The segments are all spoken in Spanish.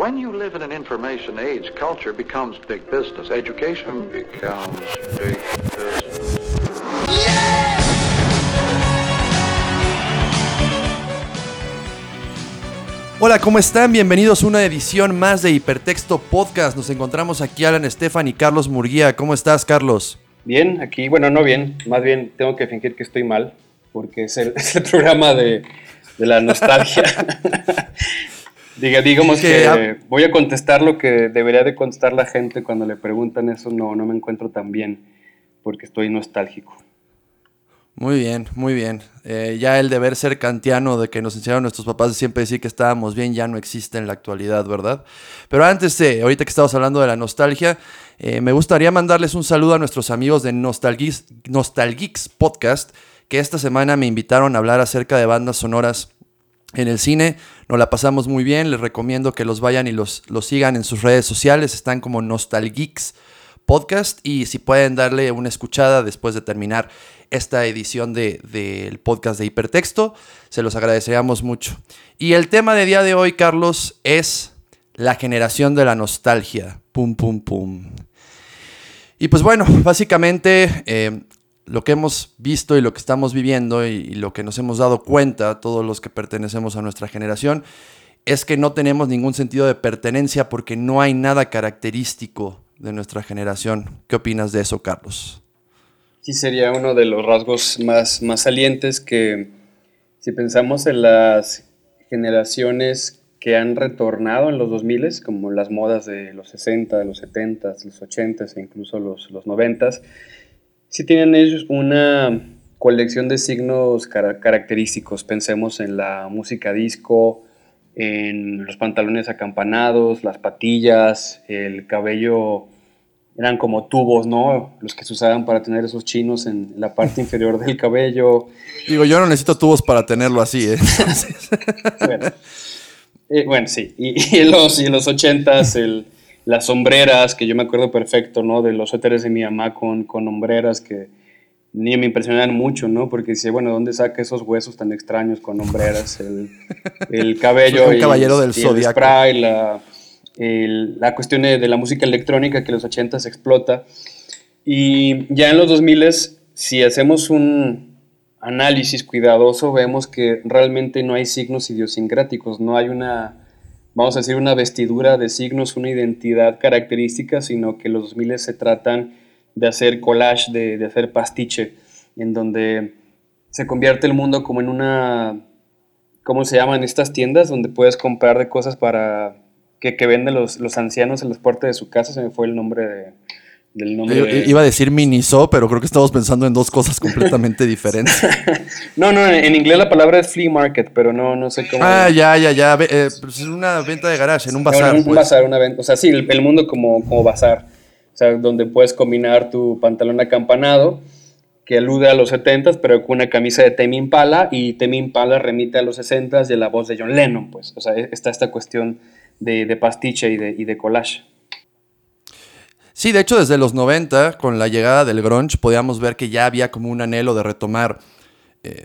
When you live in an information age, culture becomes big business. Education becomes big business. Hola, ¿cómo están? Bienvenidos a una edición más de Hipertexto Podcast. Nos encontramos aquí Alan Estefan y Carlos Murguía. ¿Cómo estás, Carlos? Bien, aquí, bueno, no bien, más bien tengo que fingir que estoy mal, porque es el, es el programa de, de la nostalgia. Diga, digamos Que voy a contestar lo que debería de contestar la gente cuando le preguntan eso, no, no me encuentro tan bien, porque estoy nostálgico. Muy bien, muy bien. Eh, ya el deber ser kantiano de que nos enseñaron nuestros papás de siempre decir que estábamos bien ya no existe en la actualidad, ¿verdad? Pero antes de, ahorita que estamos hablando de la nostalgia, eh, me gustaría mandarles un saludo a nuestros amigos de Nostalgeeks, Nostalgeeks Podcast, que esta semana me invitaron a hablar acerca de bandas sonoras en el cine. Nos la pasamos muy bien. Les recomiendo que los vayan y los, los sigan en sus redes sociales. Están como Nostalgeeks Podcast. Y si pueden darle una escuchada después de terminar esta edición de- del podcast de Hipertexto, se los agradeceríamos mucho. Y el tema de día de hoy, Carlos, es la generación de la nostalgia. Pum, pum, pum. Y pues bueno, básicamente eh, lo que hemos visto y lo que estamos viviendo y, lo que nos hemos dado cuenta, todos los que pertenecemos a nuestra generación, es que no tenemos ningún sentido de pertenencia porque no hay nada característico de nuestra generación. ¿Qué opinas de eso, Carlos? Sí sería uno de los rasgos más, más salientes que si pensamos en las generaciones que han retornado en los 2000, como las modas de los 60, de los 70, los 80 e incluso los, los 90, sí tienen ellos una colección de signos cara- característicos. Pensemos en la música disco, en los pantalones acampanados, las patillas, el cabello eran como tubos, ¿no? Los que se usaban para tener esos chinos en la parte inferior del cabello. Digo, yo no necesito tubos para tenerlo así, ¿eh? Bueno, Eh, bueno, sí. Y, y en los, y los 80s, el, las sombreras, que yo me acuerdo perfecto, ¿no? De los suéteres de mi mamá con, con hombreras que ni me impresionaban mucho, ¿no? Porque dice, bueno, ¿dónde saca esos huesos tan extraños con hombreras? El, el cabello. Un y- caballero del y el spray, la, el- la cuestión de, de la música electrónica que en los 80s explota. Y ya en los 2000 si hacemos un análisis cuidadoso, vemos que realmente no hay signos idiosincráticos, no hay una, vamos a decir, una vestidura de signos, una identidad característica, sino que los 2000 se tratan de hacer collage, de, hacer pastiche, en donde se convierte el mundo como en una, ¿cómo se llaman estas tiendas? Donde puedes comprar de cosas para que, que venden los, los ancianos en las puertas de su casa, se me fue el nombre de, del nombre. De- iba a decir Miniso, pero creo que estamos pensando en dos cosas completamente diferentes. No, no, en, en inglés la palabra es flea market, pero no, no sé cómo. Ah, ya, ya, ya. Eh, pues es una venta de garage, en un bazar. un, un pues. bazar, una venta. O sea, sí, el, el mundo como, como bazar. O sea, donde puedes combinar tu pantalón acampanado, que alude a los 70s, pero con una camisa de Tame Impala, y Tame Impala remite a los 60s y a la voz de John Lennon, pues. O sea, e- está esta cuestión de, de pastiche y de, y de collage. Sí, de hecho, desde los 90, con la llegada del grunge, podíamos ver que ya había como un anhelo de retomar eh,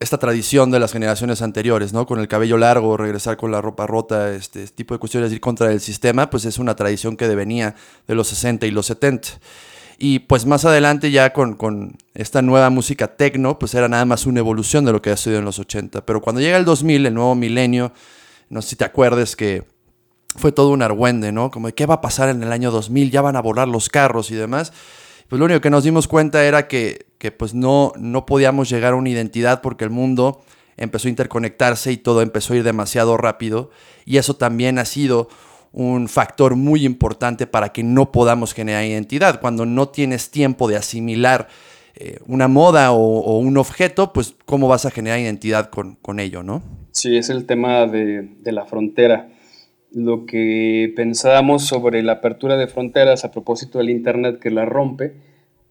esta tradición de las generaciones anteriores, ¿no? Con el cabello largo, regresar con la ropa rota, este, este tipo de cuestiones, ir contra el sistema, pues es una tradición que devenía de los 60 y los 70. Y pues más adelante ya con, con esta nueva música techno, pues era nada más una evolución de lo que ha sido en los 80. Pero cuando llega el 2000, el nuevo milenio, no sé si te acuerdes que fue todo un argüende, ¿no? Como de qué va a pasar en el año 2000, ya van a volar los carros y demás. Pues lo único que nos dimos cuenta era que, que pues no, no podíamos llegar a una identidad porque el mundo empezó a interconectarse y todo empezó a ir demasiado rápido. Y eso también ha sido un factor muy importante para que no podamos generar identidad. Cuando no tienes tiempo de asimilar eh, una moda o, o un objeto, pues cómo vas a generar identidad con, con ello, ¿no? Sí, es el tema de, de la frontera. Lo que pensábamos sobre la apertura de fronteras a propósito del Internet que la rompe,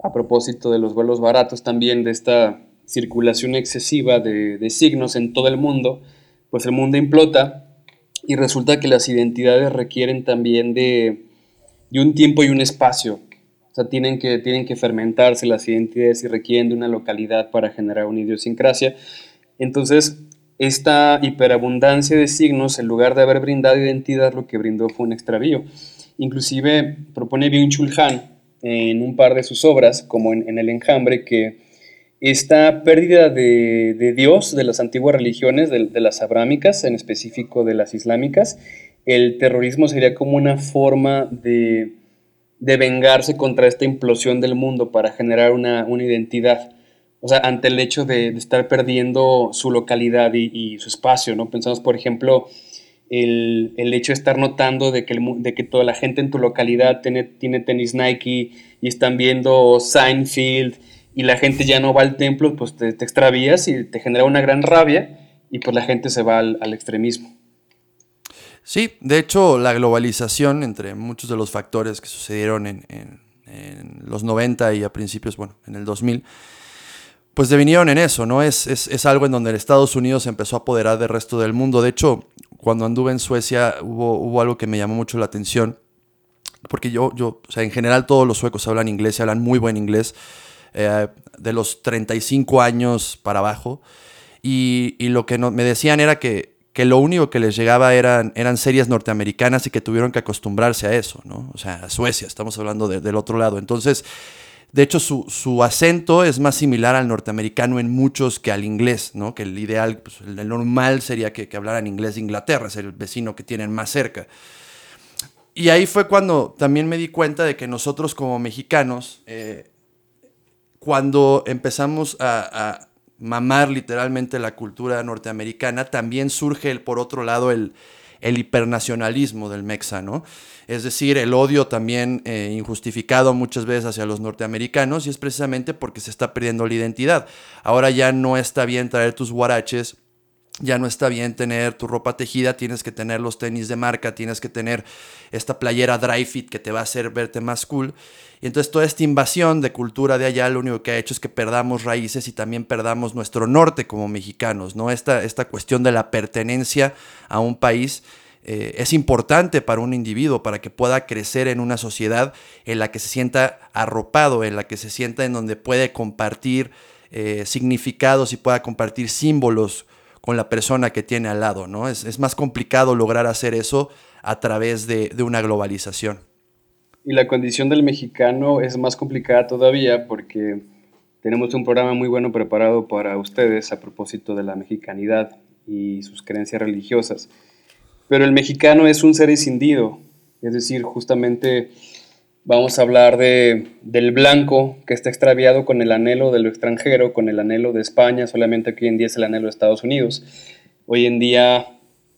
a propósito de los vuelos baratos también, de esta circulación excesiva de, de signos en todo el mundo, pues el mundo implota y resulta que las identidades requieren también de, de un tiempo y un espacio. O sea, tienen que, tienen que fermentarse las identidades y requieren de una localidad para generar una idiosincrasia. Entonces, esta hiperabundancia de signos, en lugar de haber brindado identidad, lo que brindó fue un extravío. Inclusive propone Byung-Chul Han en un par de sus obras, como en, El Enjambre, que esta pérdida de, Dios de las antiguas religiones, de, las abrámicas, en específico de las islámicas, el terrorismo sería como una forma de, vengarse contra esta implosión del mundo para generar una, identidad. O sea, ante el hecho de, estar perdiendo su localidad y, su espacio, ¿no? Pensamos, por ejemplo, el, hecho de estar notando de que, de que toda la gente en tu localidad tiene, tiene tenis Nike y están viendo Seinfeld y la gente ya no va al templo, pues te, extravías y te genera una gran rabia y pues la gente se va al, extremismo. Sí, de hecho la globalización, entre muchos de los factores que sucedieron en, los 90 y a principios, bueno, en el 2000, pues devinieron en eso, ¿no? Es, es, es, algo en donde el Estados Unidos empezó a apoderar del resto del mundo. De hecho, cuando anduve en Suecia hubo, hubo algo que me llamó mucho la atención, porque yo, yo, o sea, en general todos los suecos hablan inglés hablan muy buen inglés, eh, de los 35 años para abajo, y, y lo que no, me decían era que, que, lo único que les llegaba eran, eran series norteamericanas y que tuvieron que acostumbrarse a eso, ¿no? O sea, a Suecia, estamos hablando del otro lado. Entonces, de hecho, su, su, acento es más similar al norteamericano en muchos que al inglés, ¿no? Que el ideal, pues, el normal sería que, que, hablaran inglés de Inglaterra, es el vecino que tienen más cerca. Y ahí fue cuando también me di cuenta de que nosotros como mexicanos, eh, cuando empezamos a, a, mamar literalmente la cultura norteamericana, también surge, por otro lado, el, el hipernacionalismo del mexa, ¿no? Es decir, el odio también eh, injustificado muchas veces hacia los norteamericanos y es precisamente porque se está perdiendo la identidad. Ahora ya no está bien traer tus guaraches ya no está bien tener tu ropa tejida, tienes que tener los tenis de marca, tienes que tener esta playera dry fit que te va a hacer verte más cool. Y entonces toda esta invasión de cultura de allá lo único que ha hecho es que perdamos raíces y también perdamos nuestro norte como mexicanos, ¿no? Esta, esta cuestión de la pertenencia a un país eh, es importante para un individuo, para que pueda crecer en una sociedad en la que se sienta arropado, en la que se sienta en donde puede compartir eh, significados y pueda compartir símbolos con la persona que tiene al lado, ¿no? Es, más complicado lograr hacer eso a través de, una globalización. Y la condición del mexicano es más complicada todavía porque tenemos un programa muy bueno preparado para ustedes a propósito de la mexicanidad y sus creencias religiosas. Pero el mexicano es un ser escindido, es decir, justamente Vamos a hablar de, del blanco que está extraviado con el anhelo de lo extranjero, con el anhelo de España, solamente que hoy en día es el anhelo de Estados Unidos. Hoy en día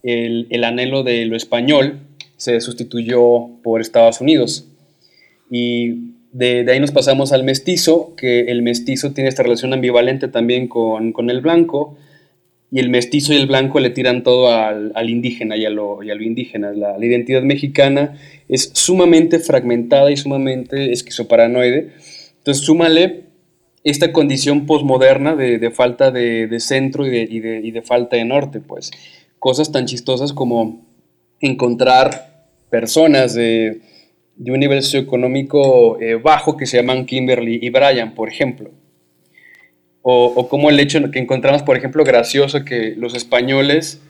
el, el anhelo de lo español se sustituyó por Estados Unidos. Y de, de, ahí nos pasamos al mestizo, que el mestizo tiene esta relación ambivalente también con, con el blanco, y el mestizo y el blanco le tiran todo al, indígena y a lo, indígena. La, identidad mexicana es sumamente fragmentada y sumamente esquizoparanoide. Entonces, súmale esta condición posmoderna de, falta de, centro y de, y, y de, falta de norte, pues. Cosas tan chistosas como encontrar personas de, un nivel socioeconómico eh, bajo que se llaman Kimberly y Brian, por ejemplo o, como el hecho que encontramos, por ejemplo, gracioso que los españoles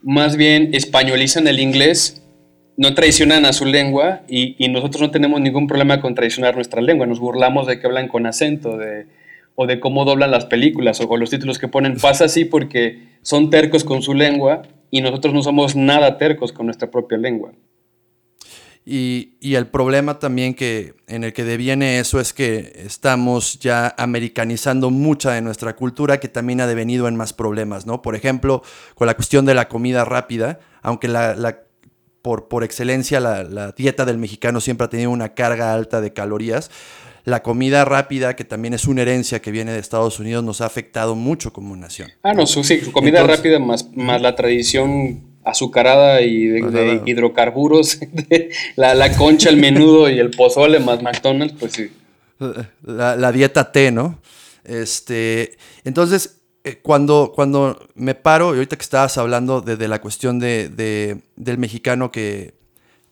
más bien españolizan el inglés, no traicionan a su lengua y, nosotros no tenemos ningún problema con traicionar nuestra lengua. Nos burlamos de que hablan con acento de, o de cómo doblan las películas o con los títulos que ponen. Pasa así porque son tercos con su lengua y nosotros no somos nada tercos con nuestra propia lengua. Y, el problema también que, en el que deviene eso es que estamos ya americanizando mucha de nuestra cultura que también ha devenido en más problemas, ¿no? Por ejemplo, con la cuestión de la comida rápida, aunque la, por, por, excelencia la, la, dieta del mexicano siempre ha tenido una carga alta de calorías, la comida rápida, que también es una herencia que viene de Estados Unidos, nos ha afectado mucho como nación. Ah, no, sí, comida rápida más, más la tradición azucarada y de, hidrocarburos, la, concha, el menudo y el pozole más McDonald's, pues sí. La, dieta T, ¿no? Este, entonces, eh, cuando, cuando me paro, y ahorita que estabas hablando de, la cuestión de, del mexicano que,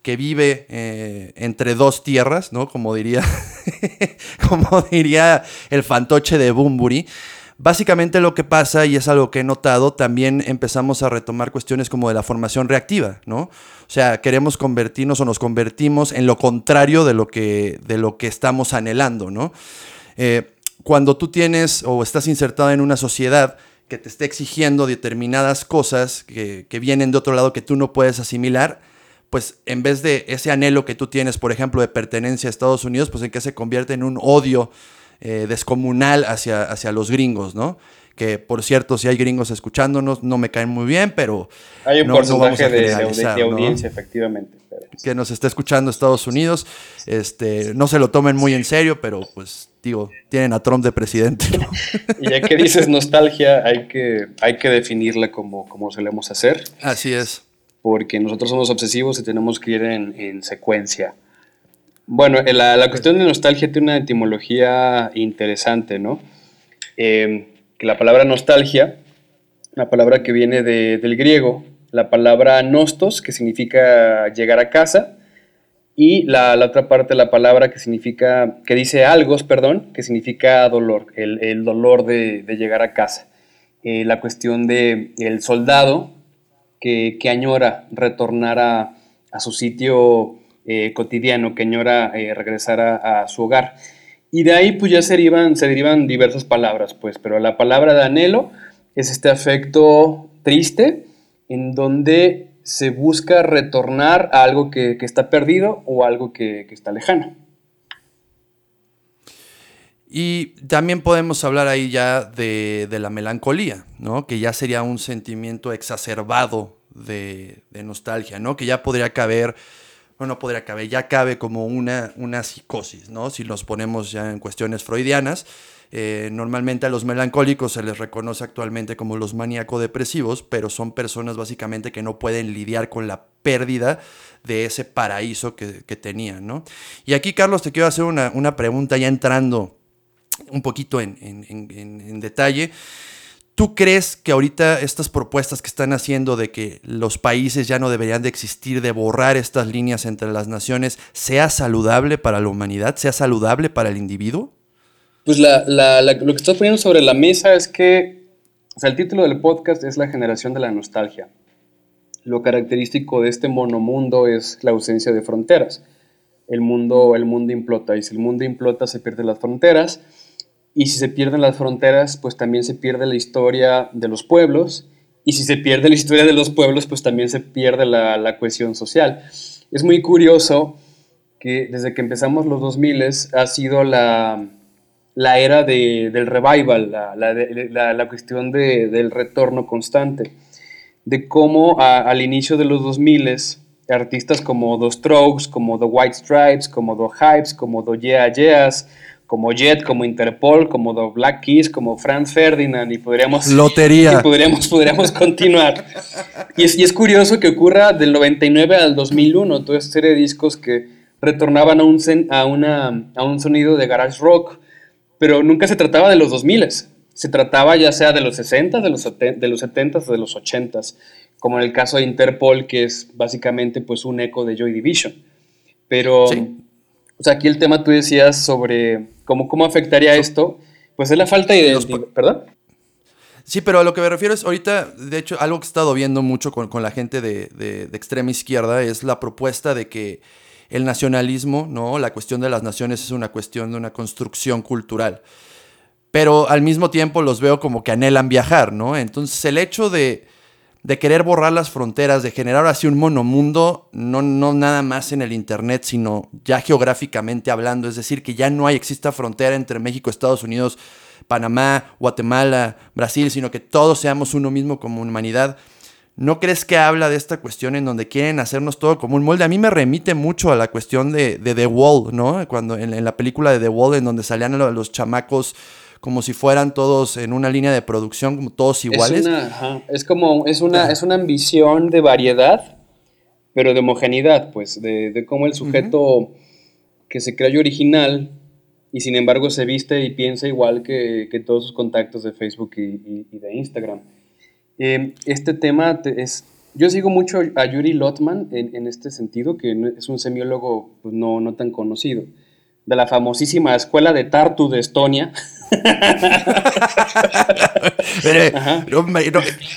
que vive eh, entre dos tierras, ¿no? Como diría, como diría el fantoche de Bumburi, Básicamente lo que pasa, y es algo que he notado, también empezamos a retomar cuestiones como de la formación reactiva, ¿no? O sea, queremos convertirnos o nos convertimos en lo contrario de lo que, de lo que estamos anhelando, ¿no? Eh, cuando tú tienes o estás insertado en una sociedad que te esté exigiendo determinadas cosas que, que vienen de otro lado que tú no puedes asimilar, pues en vez de ese anhelo que tú tienes, por ejemplo, de pertenencia a Estados Unidos, pues en que se convierte en un odio eh, descomunal hacia, hacia los gringos, ¿no? Que por cierto, si hay gringos escuchándonos, no me caen muy bien, pero. Hay un no, porcentaje de, audiencia, efectivamente. Que nos está escuchando Estados Unidos. Este, no se lo tomen muy en serio, pero pues, digo, tienen a Trump de presidente. Y ya que dices nostalgia, hay que, hay que definirla como, como solemos hacer, Así es. porque nosotros somos obsesivos y tenemos que ir en, en secuencia. Bueno, eh, la, la cuestión de nostalgia tiene una etimología interesante, ¿no? Eh, que la palabra nostalgia, la palabra que viene de- del griego, la palabra nostos, que significa llegar a casa, y la, la otra parte de la palabra que significa, que dice algos, perdón, que significa dolor, el, el dolor de, de llegar a casa. Eh, la cuestión de el soldado que, que añora retornar a, a su sitio eh, cotidiano, que añora eh, regresar a, a su hogar. Y de ahí pues ya se derivan, se derivan diversas palabras, pues, pero la palabra de anhelo es este afecto triste en donde se busca retornar a algo que, que está perdido o algo que, que está lejano. Y también podemos hablar ahí ya de, de la melancolía, ¿no? Que ya sería un sentimiento exacerbado de, de nostalgia, ¿no? Que ya podría caber, bueno, no podría caber, ya cabe como una, una psicosis, ¿no? Si nos ponemos ya en cuestiones freudianas. Eh, normalmente a los melancólicos se les reconoce actualmente como los maníaco-depresivos, pero son personas básicamente que no pueden lidiar con la pérdida de ese paraíso que, que tenían, ¿no? Y aquí, Carlos, te quiero hacer una, una pregunta ya entrando un poquito en, en- en- en- en detalle. ¿Tú crees que ahorita estas propuestas que están haciendo de que los países ya no deberían de existir, de borrar estas líneas entre las naciones, sea saludable para la humanidad, sea saludable para el individuo? Pues lo que estás poniendo sobre la mesa es que, o sea, el título del podcast es La generación de la nostalgia. Lo característico de este monomundo es la ausencia de fronteras. El mundo, el mundo implota y si el mundo implota se pierden las fronteras y si se pierden las fronteras pues también se pierde la historia de los pueblos y si se pierde la historia de los pueblos pues también se pierde la, la cohesión social. Es muy curioso que desde que empezamos los 2000 ha sido la, la era de- del revival, la, la, la cuestión de- del retorno constante, de cómo a- al inicio de los 2000 artistas como The Strokes, como The White Stripes, como The Hypes, como The Yeah Yeahs, como Jet, como Interpol, como The Black Keys, como Franz Ferdinand, y podríamos, Lotería. y podríamos, podríamos continuar. Y es, y es curioso que ocurra del 99 al 2001, toda esta serie de discos que retornaban a un, a una, a un sonido de garage rock, pero nunca se trataba de los 2000 se trataba ya sea de los 60, de los, de los 70 o de los 80 como en el caso de Interpol, que es básicamente pues un eco de Joy Division. Pero, Sí. O sea, aquí el tema tú decías sobre cómo, cómo afectaría esto, pues es la falta de... Po- ¿Perdón? Sí, pero a lo que me refiero es ahorita, de hecho, algo que he estado viendo mucho con, con la gente de, de- de extrema izquierda es la propuesta de que el nacionalismo, ¿no? La cuestión de las naciones es una cuestión de una construcción cultural. Pero al mismo tiempo los veo como que anhelan viajar, ¿no? Entonces el hecho de, de querer borrar las fronteras, de generar así un monomundo, no, no nada más en el Internet, sino ya geográficamente hablando, es decir, que ya no hay, exista frontera entre México, Estados Unidos, Panamá, Guatemala, Brasil, sino que todos seamos uno mismo como humanidad. ¿No crees que habla de esta cuestión en donde quieren hacernos todo como un molde? A mí me remite mucho a la cuestión de, The Wall, ¿no? Cuando en, en la película de The Wall, en donde salían lo- los chamacos como si fueran todos en una línea de producción, como todos iguales. Es, una, ajá, es como, es una, es una ambición de variedad, pero de homogeneidad, pues, de, de cómo el sujeto que se cree original y sin embargo se viste y piensa igual que, que todos sus contactos de Facebook y, y- y de Instagram. Eh, este tema te- es... Yo sigo mucho a Yuri Lotman en, en este sentido, que es un semiólogo pues, no, no tan conocido, de la famosísima escuela de Tartu de Estonia,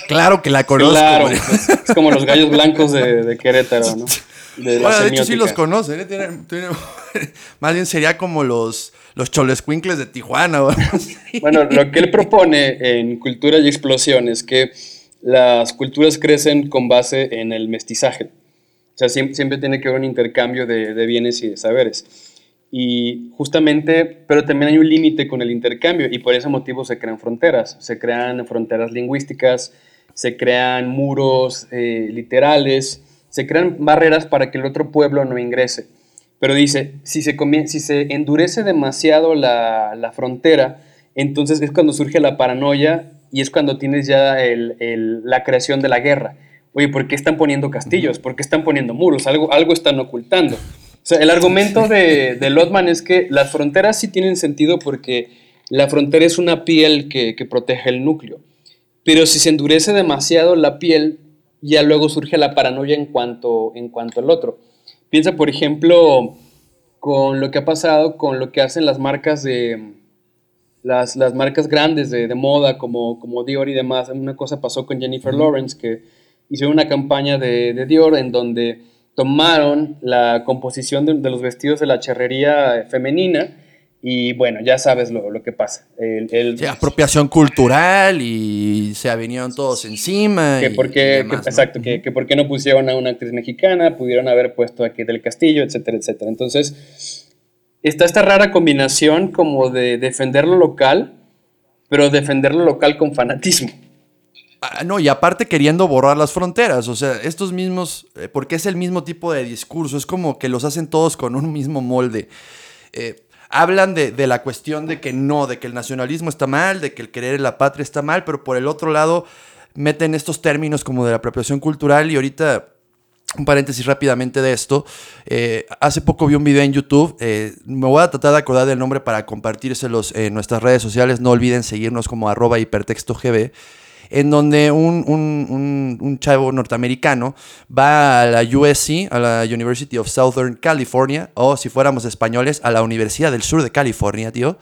claro que la conozco. Claro, es como los gallos blancos de, Querétaro, ¿no? De, bueno, de hecho sí los conocen, ¿eh? más bien sería como los, los cholescuincles de Tijuana. bueno, lo que él propone en Cultura y Explosión es que las culturas crecen con base en el mestizaje. O sea, siempre, tiene que haber un intercambio de, de bienes y de saberes. Y justamente, pero también hay un límite con el intercambio y por ese motivo se crean fronteras. Se crean fronteras lingüísticas, se crean muros eh, literales, se crean barreras para que el otro pueblo no ingrese. Pero dice, si se, endurece demasiado la, frontera, entonces es cuando surge la paranoia y es cuando tienes ya la creación de la guerra. Oye, ¿por qué están poniendo castillos? ¿Por qué están poniendo muros? Algo, algo están ocultando. Sea, el argumento de, de Lotman es que las fronteras sí tienen sentido porque la frontera es una piel que, que protege el núcleo. Pero si se endurece demasiado la piel, ya luego surge la paranoia en cuanto, en cuanto al otro. Piensa, por ejemplo, con lo que ha pasado con lo que hacen las marcas de las, las marcas grandes de, de, moda como, como Dior y demás. Una cosa pasó con Jennifer Lawrence que hizo una campaña de, de Dior en donde tomaron la composición de, los vestidos de la charrería femenina y bueno, ya sabes lo, lo que pasa. El, apropiación cultural y se vinieron todos encima. Que porque, Exacto, que, que por qué no pusieron a una actriz mexicana, pudieron haber puesto aquí del Castillo, etcétera, etcétera. Entonces, está esta rara combinación como de defender lo local, pero defender lo local con fanatismo. Ah, no, y aparte queriendo borrar las fronteras, o sea, estos mismos, eh, porque es el mismo tipo de discurso, es como que los hacen todos con un mismo molde. Eh, hablan de, la cuestión de que no, de que el nacionalismo está mal, de que el querer la patria está mal, pero por el otro lado meten estos términos como de la apropiación cultural y ahorita un paréntesis rápidamente de esto. Eh, hace poco vi un video en YouTube. me voy a tratar de acordar del nombre para compartírselos en nuestras redes sociales. No olviden seguirnos como arroba hipertextogb en donde un, un, un, chavo norteamericano va a la USC, a la University of Southern California, o si fuéramos españoles, a la Universidad del Sur de California, tío.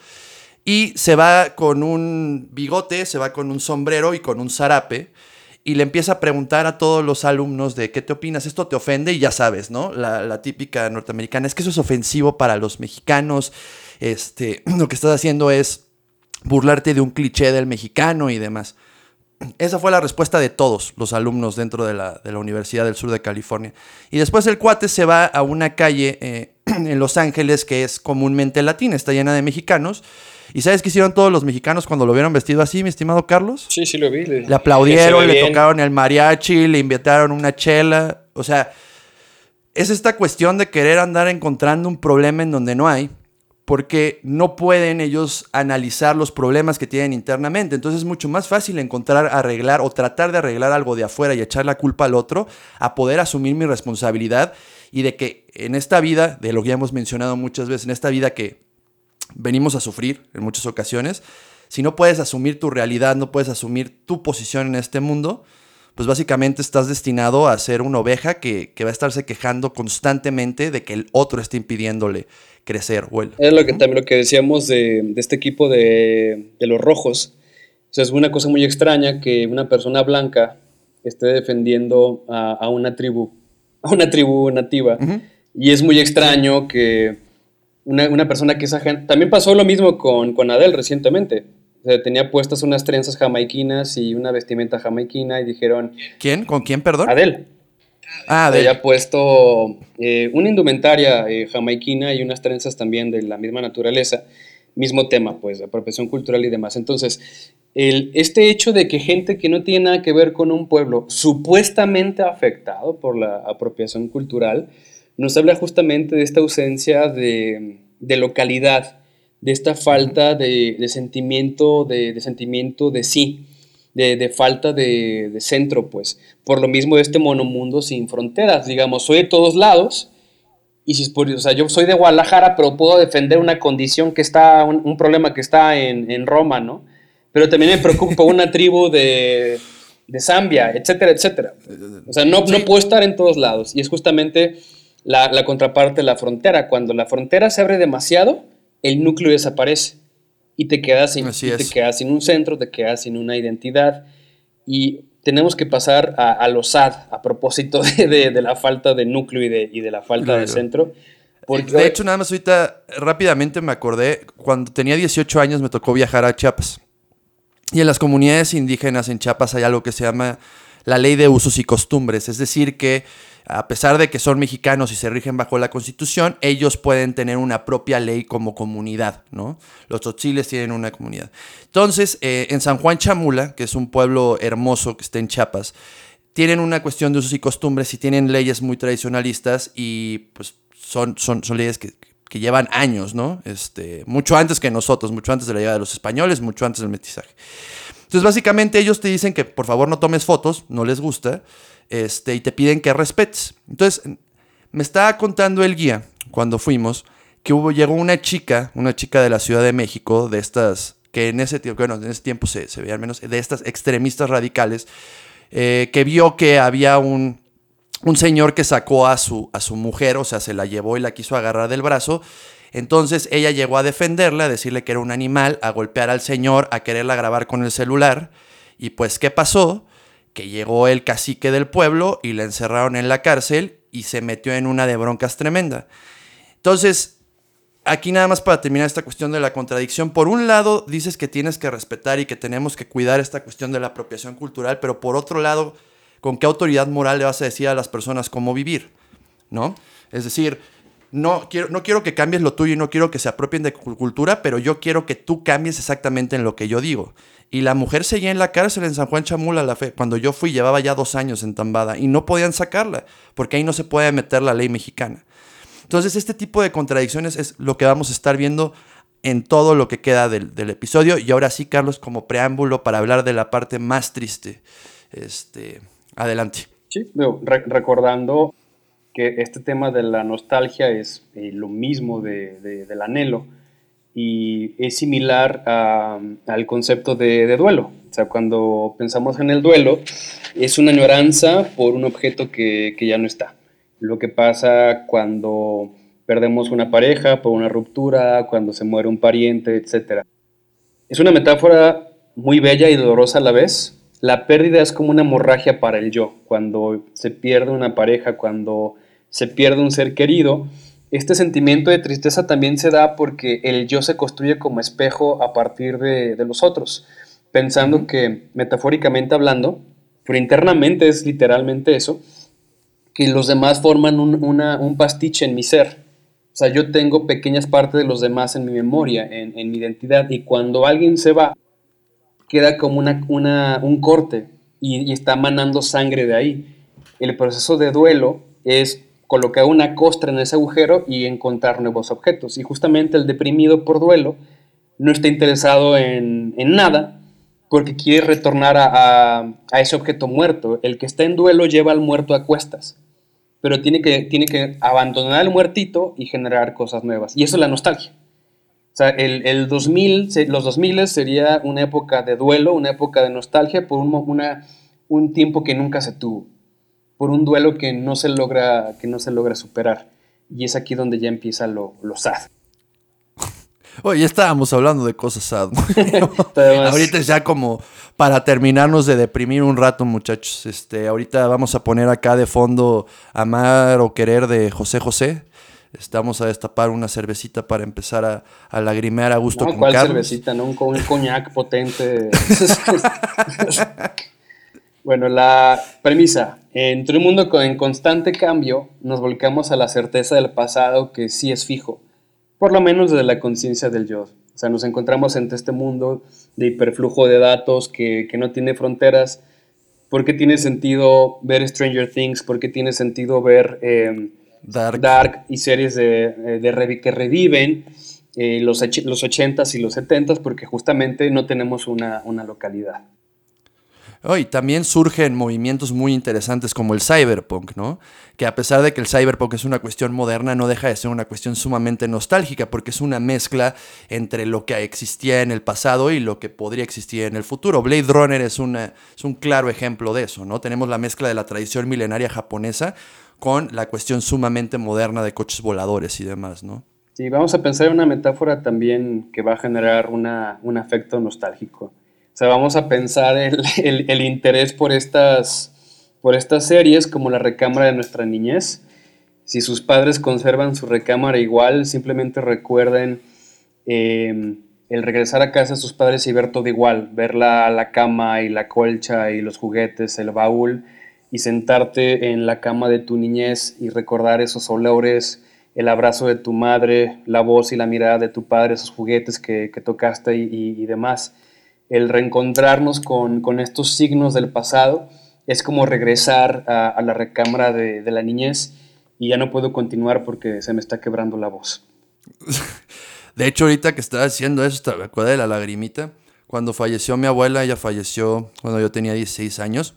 Y se va con un bigote, se va con un sombrero y con un zarape y le empieza a preguntar a todos los alumnos de qué te opinas, esto te ofende y ya sabes, ¿no? La, la, típica norteamericana, es que eso es ofensivo para los mexicanos, este, lo que estás haciendo es burlarte de un cliché del mexicano y demás. Esa fue la respuesta de todos los alumnos dentro de la, Universidad del Sur de California. Y después el cuate se va a una calle eh, en Los Ángeles que es comúnmente latina, está llena de mexicanos. ¿Y sabes qué hicieron todos los mexicanos cuando lo vieron vestido así, mi estimado Carlos? Sí, sí lo vi. Le, aplaudieron, le tocaron el mariachi, le invitaron una chela. O sea, es esta cuestión de querer andar encontrando un problema en donde no hay porque no pueden ellos analizar los problemas que tienen internamente. Entonces es mucho más fácil encontrar, arreglar o tratar de arreglar algo de afuera y echar la culpa al otro, a poder asumir mi responsabilidad y de que en esta vida, de lo que ya hemos mencionado muchas veces, en esta vida que venimos a sufrir en muchas ocasiones, si no puedes asumir tu realidad, no puedes asumir tu posición en este mundo, pues básicamente estás destinado a ser una oveja que, va a estarse quejando constantemente de que el otro esté impidiéndole crecer. O Es lo que, también lo que decíamos de, este equipo de, los rojos. O sea, es una cosa muy extraña que una persona blanca esté defendiendo a, una tribu, a una tribu nativa. Y es muy extraño que una, persona que es ajena... También pasó lo mismo con, con Adele recientemente tenía puestas unas trenzas jamaiquinas y una vestimenta jamaiquina y dijeron... ¿Quién? ¿Con quién, perdón? Adel. Ah, Adel. Había puesto eh, una indumentaria eh, jamaiquina y unas trenzas también de la misma naturaleza. Mismo tema, pues, apropiación cultural y demás. Entonces, el, este hecho de que gente que no tiene nada que ver con un pueblo, supuestamente afectado por la apropiación cultural, nos habla justamente de esta ausencia de, de localidad, de esta falta de, sentimiento, de, sentimiento de sí, de, falta de, centro, pues. Por lo mismo de este monomundo sin fronteras, digamos, soy de todos lados, y si por, o sea, yo soy de Guadalajara, pero puedo defender una condición que está, un, problema que está en, Roma, ¿no? Pero también me preocupa una tribu de, Zambia, etcétera, etcétera. O sea, no, no puedo estar en todos lados, y es justamente la, la contraparte de la frontera. Cuando la frontera se abre demasiado, el núcleo desaparece. y te quedas sin, te quedas sin un centro, te quedas sin una identidad y tenemos que pasar a, lo sad a propósito de, la falta de núcleo y de, y de la falta de centro. Porque de hecho, nada más ahorita rápidamente me acordé, cuando tenía 18 años me tocó viajar a Chiapas. Y en las comunidades indígenas en Chiapas hay algo que se llama la ley de usos y costumbres. Es decir, que a pesar de que son mexicanos y se rigen bajo la constitución, ellos pueden tener una propia ley como comunidad, ¿no? Los tzotziles tienen una comunidad. Entonces, eh, en San Juan Chamula, que es un pueblo hermoso que está en Chiapas, tienen una cuestión de usos y costumbres y tienen leyes muy tradicionalistas y pues son, son, son leyes que, que llevan años, ¿no? Este, mucho antes que nosotros, mucho antes de la llegada de los españoles, mucho antes del mestizaje. Entonces, básicamente ellos te dicen que por favor no tomes fotos, no les gusta, este, y te piden que respetes. Entonces, me estaba contando el guía, cuando fuimos, que hubo, llegó una chica, una chica de la Ciudad de México, de estas, que en ese tiempo, bueno, en ese tiempo se, veía al menos, de estas extremistas radicales, eh, que vio que había un, un señor que sacó a su, a su mujer, o sea, se la llevó y la quiso agarrar del brazo. Entonces ella llegó a defenderla, a decirle que era un animal, a golpear al señor, a quererla grabar con el celular. Y pues, ¿qué pasó? Que llegó el cacique del pueblo y la encerraron en la cárcel y se metió en una de broncas tremenda. Entonces, aquí nada más para terminar esta cuestión de la contradicción. Por un lado, dices que tienes que respetar y que tenemos que cuidar esta cuestión de la apropiación cultural, pero por otro lado, ¿con qué autoridad moral le vas a decir a las personas cómo vivir? ¿No? Es decir, no quiero, no quiero que cambies lo tuyo y no quiero que se apropien de cultura, pero yo quiero que tú cambies exactamente en lo que yo digo. Y la mujer seguía en la cárcel en San Juan Chamula la fe. Cuando yo fui, llevaba ya dos años en Tambada y no podían sacarla, porque ahí no se puede meter la ley mexicana. Entonces, este tipo de contradicciones es lo que vamos a estar viendo en todo lo que queda del, episodio. Y ahora sí, Carlos, como preámbulo para hablar de la parte más triste. Este, Adelante. Sí, recordando que este tema de la nostalgia es eh, lo mismo del anhelo y es similar al concepto de, duelo. O sea, cuando pensamos en el duelo, es una añoranza por un objeto que, que ya no está. Lo que pasa cuando perdemos una pareja por una ruptura, cuando se muere un pariente, etc. Es una metáfora muy bella y dolorosa a la vez, la pérdida es como una hemorragia para el yo. Cuando se pierde una pareja, cuando se pierde un ser querido, este sentimiento de tristeza también se da porque el yo se construye como espejo a partir de, los otros, pensando que, metafóricamente hablando, pero internamente es literalmente eso, que los demás forman un, pastiche en mi ser. O sea, yo tengo pequeñas partes de los demás en mi memoria, en mi identidad, y cuando alguien se va, queda como una, un corte y, está manando sangre de ahí. El proceso de duelo es colocar una costra en ese agujero y encontrar nuevos objetos. Y justamente el deprimido por duelo no está interesado en, nada porque quiere retornar a, a, ese objeto muerto. El que está en duelo lleva al muerto a cuestas, pero tiene que, tiene que abandonar al muertito y generar cosas nuevas. Y eso es la nostalgia. O sea, el, el 2000, los 2000 sería una época de duelo, una época de nostalgia por un, una, un tiempo que nunca se tuvo, por un duelo que no se logra, que no se logra superar. Y es aquí donde ya empieza lo, lo sad. Oye, ya estábamos hablando de cosas sad. ahorita es ya como para terminarnos de deprimir un rato, muchachos. Este, ahorita vamos a poner acá de fondo Amar o Querer de José José. Estamos a destapar una cervecita para empezar a, a lagrimear a gusto no, ¿cuál cervecita? ¿no? Un, un coñac potente. bueno, la premisa. Entre un mundo en constante cambio, nos volcamos a la certeza del pasado que sí es fijo, por lo menos desde la conciencia del yo. O sea, nos encontramos entre este mundo de hiperflujo de datos que, que no tiene fronteras. ¿Por qué tiene sentido ver Stranger Things? ¿Por qué tiene sentido ver... Eh, Dark. y series de, de, que reviven eh, los, los 80s y los 70s porque justamente no tenemos una, una localidad. Oh, y también surgen movimientos muy interesantes como el cyberpunk, ¿no? Que a pesar de que el cyberpunk es una cuestión moderna, no deja de ser una cuestión sumamente nostálgica, porque es una mezcla entre lo que existía en el pasado y lo que podría existir en el futuro. Blade Runner es, una, es un claro ejemplo de eso, ¿no? Tenemos la mezcla de la tradición milenaria japonesa con la cuestión sumamente moderna de coches voladores y demás, ¿no? Sí, vamos a pensar en una metáfora también que va a generar una, un afecto nostálgico. O sea, vamos a pensar el, el, interés por estas, por estas series como la recámara de nuestra niñez. Si sus padres conservan su recámara igual, simplemente recuerden eh, el regresar a casa de sus padres y ver todo igual, ver la, la cama y la colcha y los juguetes, el baúl, y sentarte en la cama de tu niñez y recordar esos olores, el abrazo de tu madre, la voz y la mirada de tu padre, esos juguetes que, que tocaste y, y, demás. El reencontrarnos con, con, estos signos del pasado es como regresar a, la recámara de, de, la niñez y ya no puedo continuar porque se me está quebrando la voz. De hecho, ahorita que estaba haciendo eso, me de la lagrimita. Cuando falleció mi abuela, ella falleció cuando yo tenía 16 años.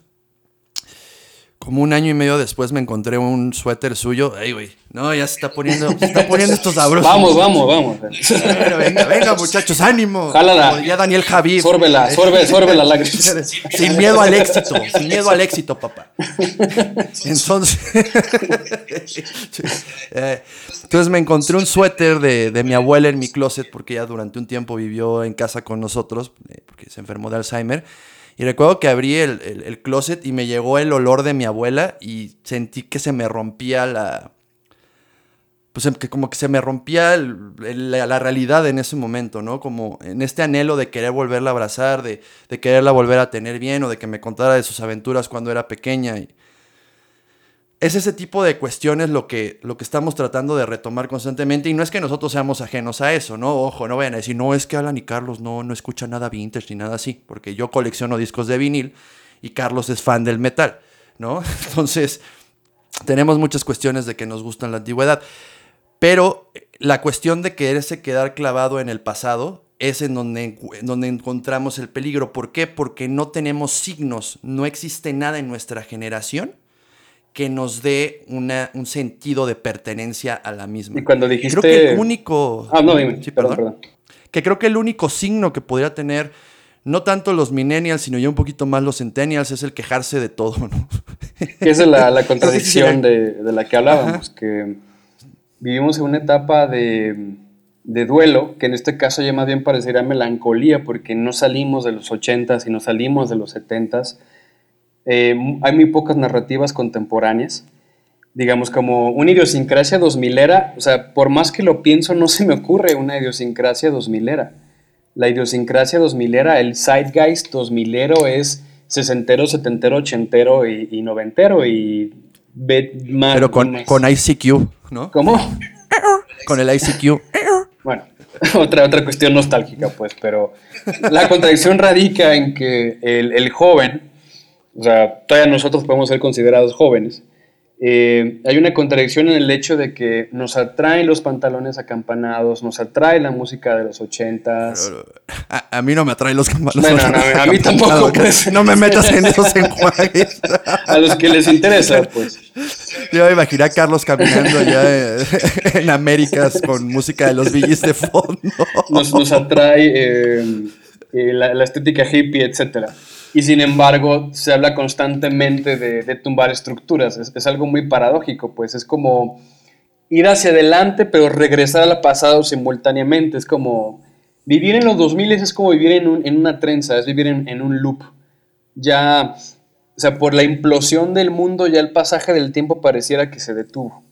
Como un año y medio después me encontré un suéter suyo. Ey, güey. No, ya se está poniendo, se está poniendo estos sabrosos. Vamos, vamos, vamos. Pero venga, venga, muchachos, ánimo. Jálala. Ya Daniel Javid. Sórbela, sorbe, sorbe la lágrima. Sin miedo al éxito, sin miedo al éxito, papá. Entonces, eh, entonces me encontré un suéter de, de, mi abuela en mi closet porque ella durante un tiempo vivió en casa con nosotros eh, porque se enfermó de Alzheimer. Y recuerdo que abrí el, el, closet y me llegó el olor de mi abuela y sentí que se me rompía la... Pues que como que se me rompía la, realidad en ese momento, ¿no? Como en este anhelo de querer volverla a abrazar, de, de, quererla volver a tener bien o de que me contara de sus aventuras cuando era pequeña. Y es ese tipo de cuestiones lo que, lo que estamos tratando de retomar constantemente y no es que nosotros seamos ajenos a eso, ¿no? Ojo, no vayan a decir, no, es que Alan y Carlos no, no escuchan nada vintage ni nada así, porque yo colecciono discos de vinil y Carlos es fan del metal, ¿no? Entonces, tenemos muchas cuestiones de que nos gustan la antigüedad, pero la cuestión de quererse quedar clavado en el pasado es en donde, en donde encontramos el peligro. ¿Por qué? Porque no tenemos signos, no existe nada en nuestra generación que nos dé una, un sentido de pertenencia a la misma. Y cuando dijiste... Creo que el único... Ah, no, dime. Sí, perdón, perdón. Que creo que el único signo que podría tener, no tanto los millennials, sino ya un poquito más los centennials, es el quejarse de todo, ¿no? Esa es la, la contradicción de, de, la que hablábamos, Ajá. que vivimos en una etapa de, de, duelo, que en este caso ya más bien parecería melancolía, porque no salimos de los 80s y no salimos de los 70s eh, hay muy pocas narrativas contemporáneas. Digamos, como una idiosincrasia 2000 era, o sea, por más que lo pienso, no se me ocurre una idiosincrasia 2000 era. La idiosincrasia 2000 era, el zeitgeist 2000 es sesentero, setentero, ochentero y, y noventero y más. Pero con, con ICQ, ¿no? ¿Cómo? con el ICQ. Bueno, otra, otra cuestión nostálgica, pues, pero la contradicción radica en que el, el joven o sea, todavía nosotros podemos ser considerados jóvenes, eh, hay una contradicción en el hecho de que nos atraen los pantalones acampanados, nos atrae la música de los ochentas. A, a mí no me atraen los pantalones. Bueno, no, a mí tampoco. Pues. No me metas en esos enjuagues. a los que les interesa, pues. Yo me imaginé a Carlos caminando allá en Américas con música de los billis de fondo. Nos, nos atrae eh, eh, la, la estética hippie, etcétera y sin embargo se habla constantemente de, tumbar estructuras. Es, algo muy paradójico, pues es como ir hacia adelante pero regresar al pasado simultáneamente. Es como vivir en los 2000 es como vivir en, un, en una trenza, es vivir en, un loop. Ya, o sea, por la implosión del mundo ya el pasaje del tiempo pareciera que se detuvo.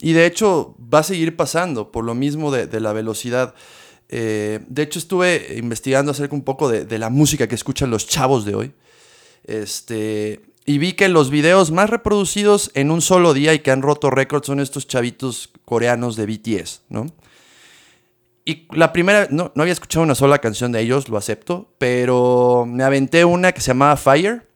Y de hecho va a seguir pasando por lo mismo de la velocidad. Eh, de hecho, estuve investigando acerca un poco de, la música que escuchan los chavos de hoy. Este, y vi que los videos más reproducidos en un solo día y que han roto récords son estos chavitos coreanos de BTS, ¿no? Y la primera, no, no había escuchado una sola canción de ellos, lo acepto, pero me aventé una que se llamaba Fire.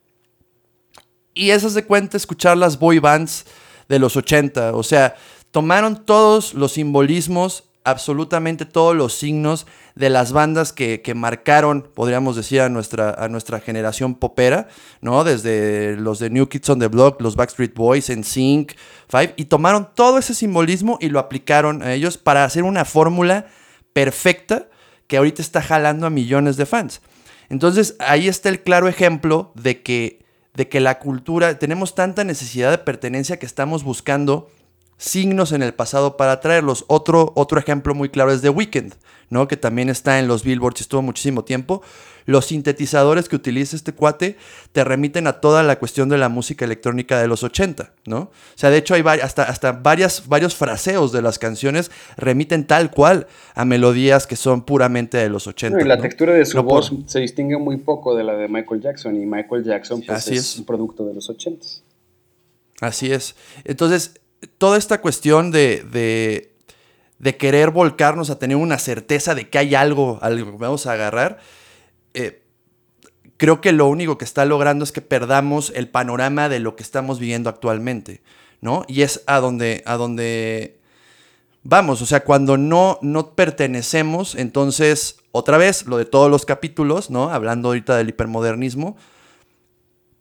Y esas de cuenta escuchar las boy bands de los 80. O sea, tomaron todos los simbolismos absolutamente todos los signos de las bandas que, que, marcaron, podríamos decir, a nuestra, a nuestra generación popera, ¿no? Desde los de New Kids on the Block, los Backstreet Boys, en Sync, Five, y tomaron todo ese simbolismo y lo aplicaron a ellos para hacer una fórmula perfecta que ahorita está jalando a millones de fans. Entonces, ahí está el claro ejemplo de que, de que la cultura, tenemos tanta necesidad de pertenencia que estamos buscando signos en el pasado para traerlos. Otro, otro ejemplo muy claro es The Weeknd, ¿no? Que también está en los billboards y estuvo muchísimo tiempo. Los sintetizadores que utiliza este cuate te remiten a toda la cuestión de la música electrónica de los 80, ¿no? O sea, de hecho hay hasta, hasta varias, varios fraseos de las canciones remiten tal cual a melodías que son puramente de los 80. y la textura de su voz se distingue muy poco de la de Michael Jackson y Michael Jackson pues, es, un producto de los 80. Así es. Entonces, toda esta cuestión de, de, querer volcarnos a tener una certeza de que hay algo, algo que vamos a agarrar, eh, creo que lo único que está logrando es que perdamos el panorama de lo que estamos viviendo actualmente, ¿no? Y es a donde, a donde vamos, o sea, cuando no, no pertenecemos, entonces, otra vez, lo de todos los capítulos, ¿no? Hablando ahorita del hipermodernismo,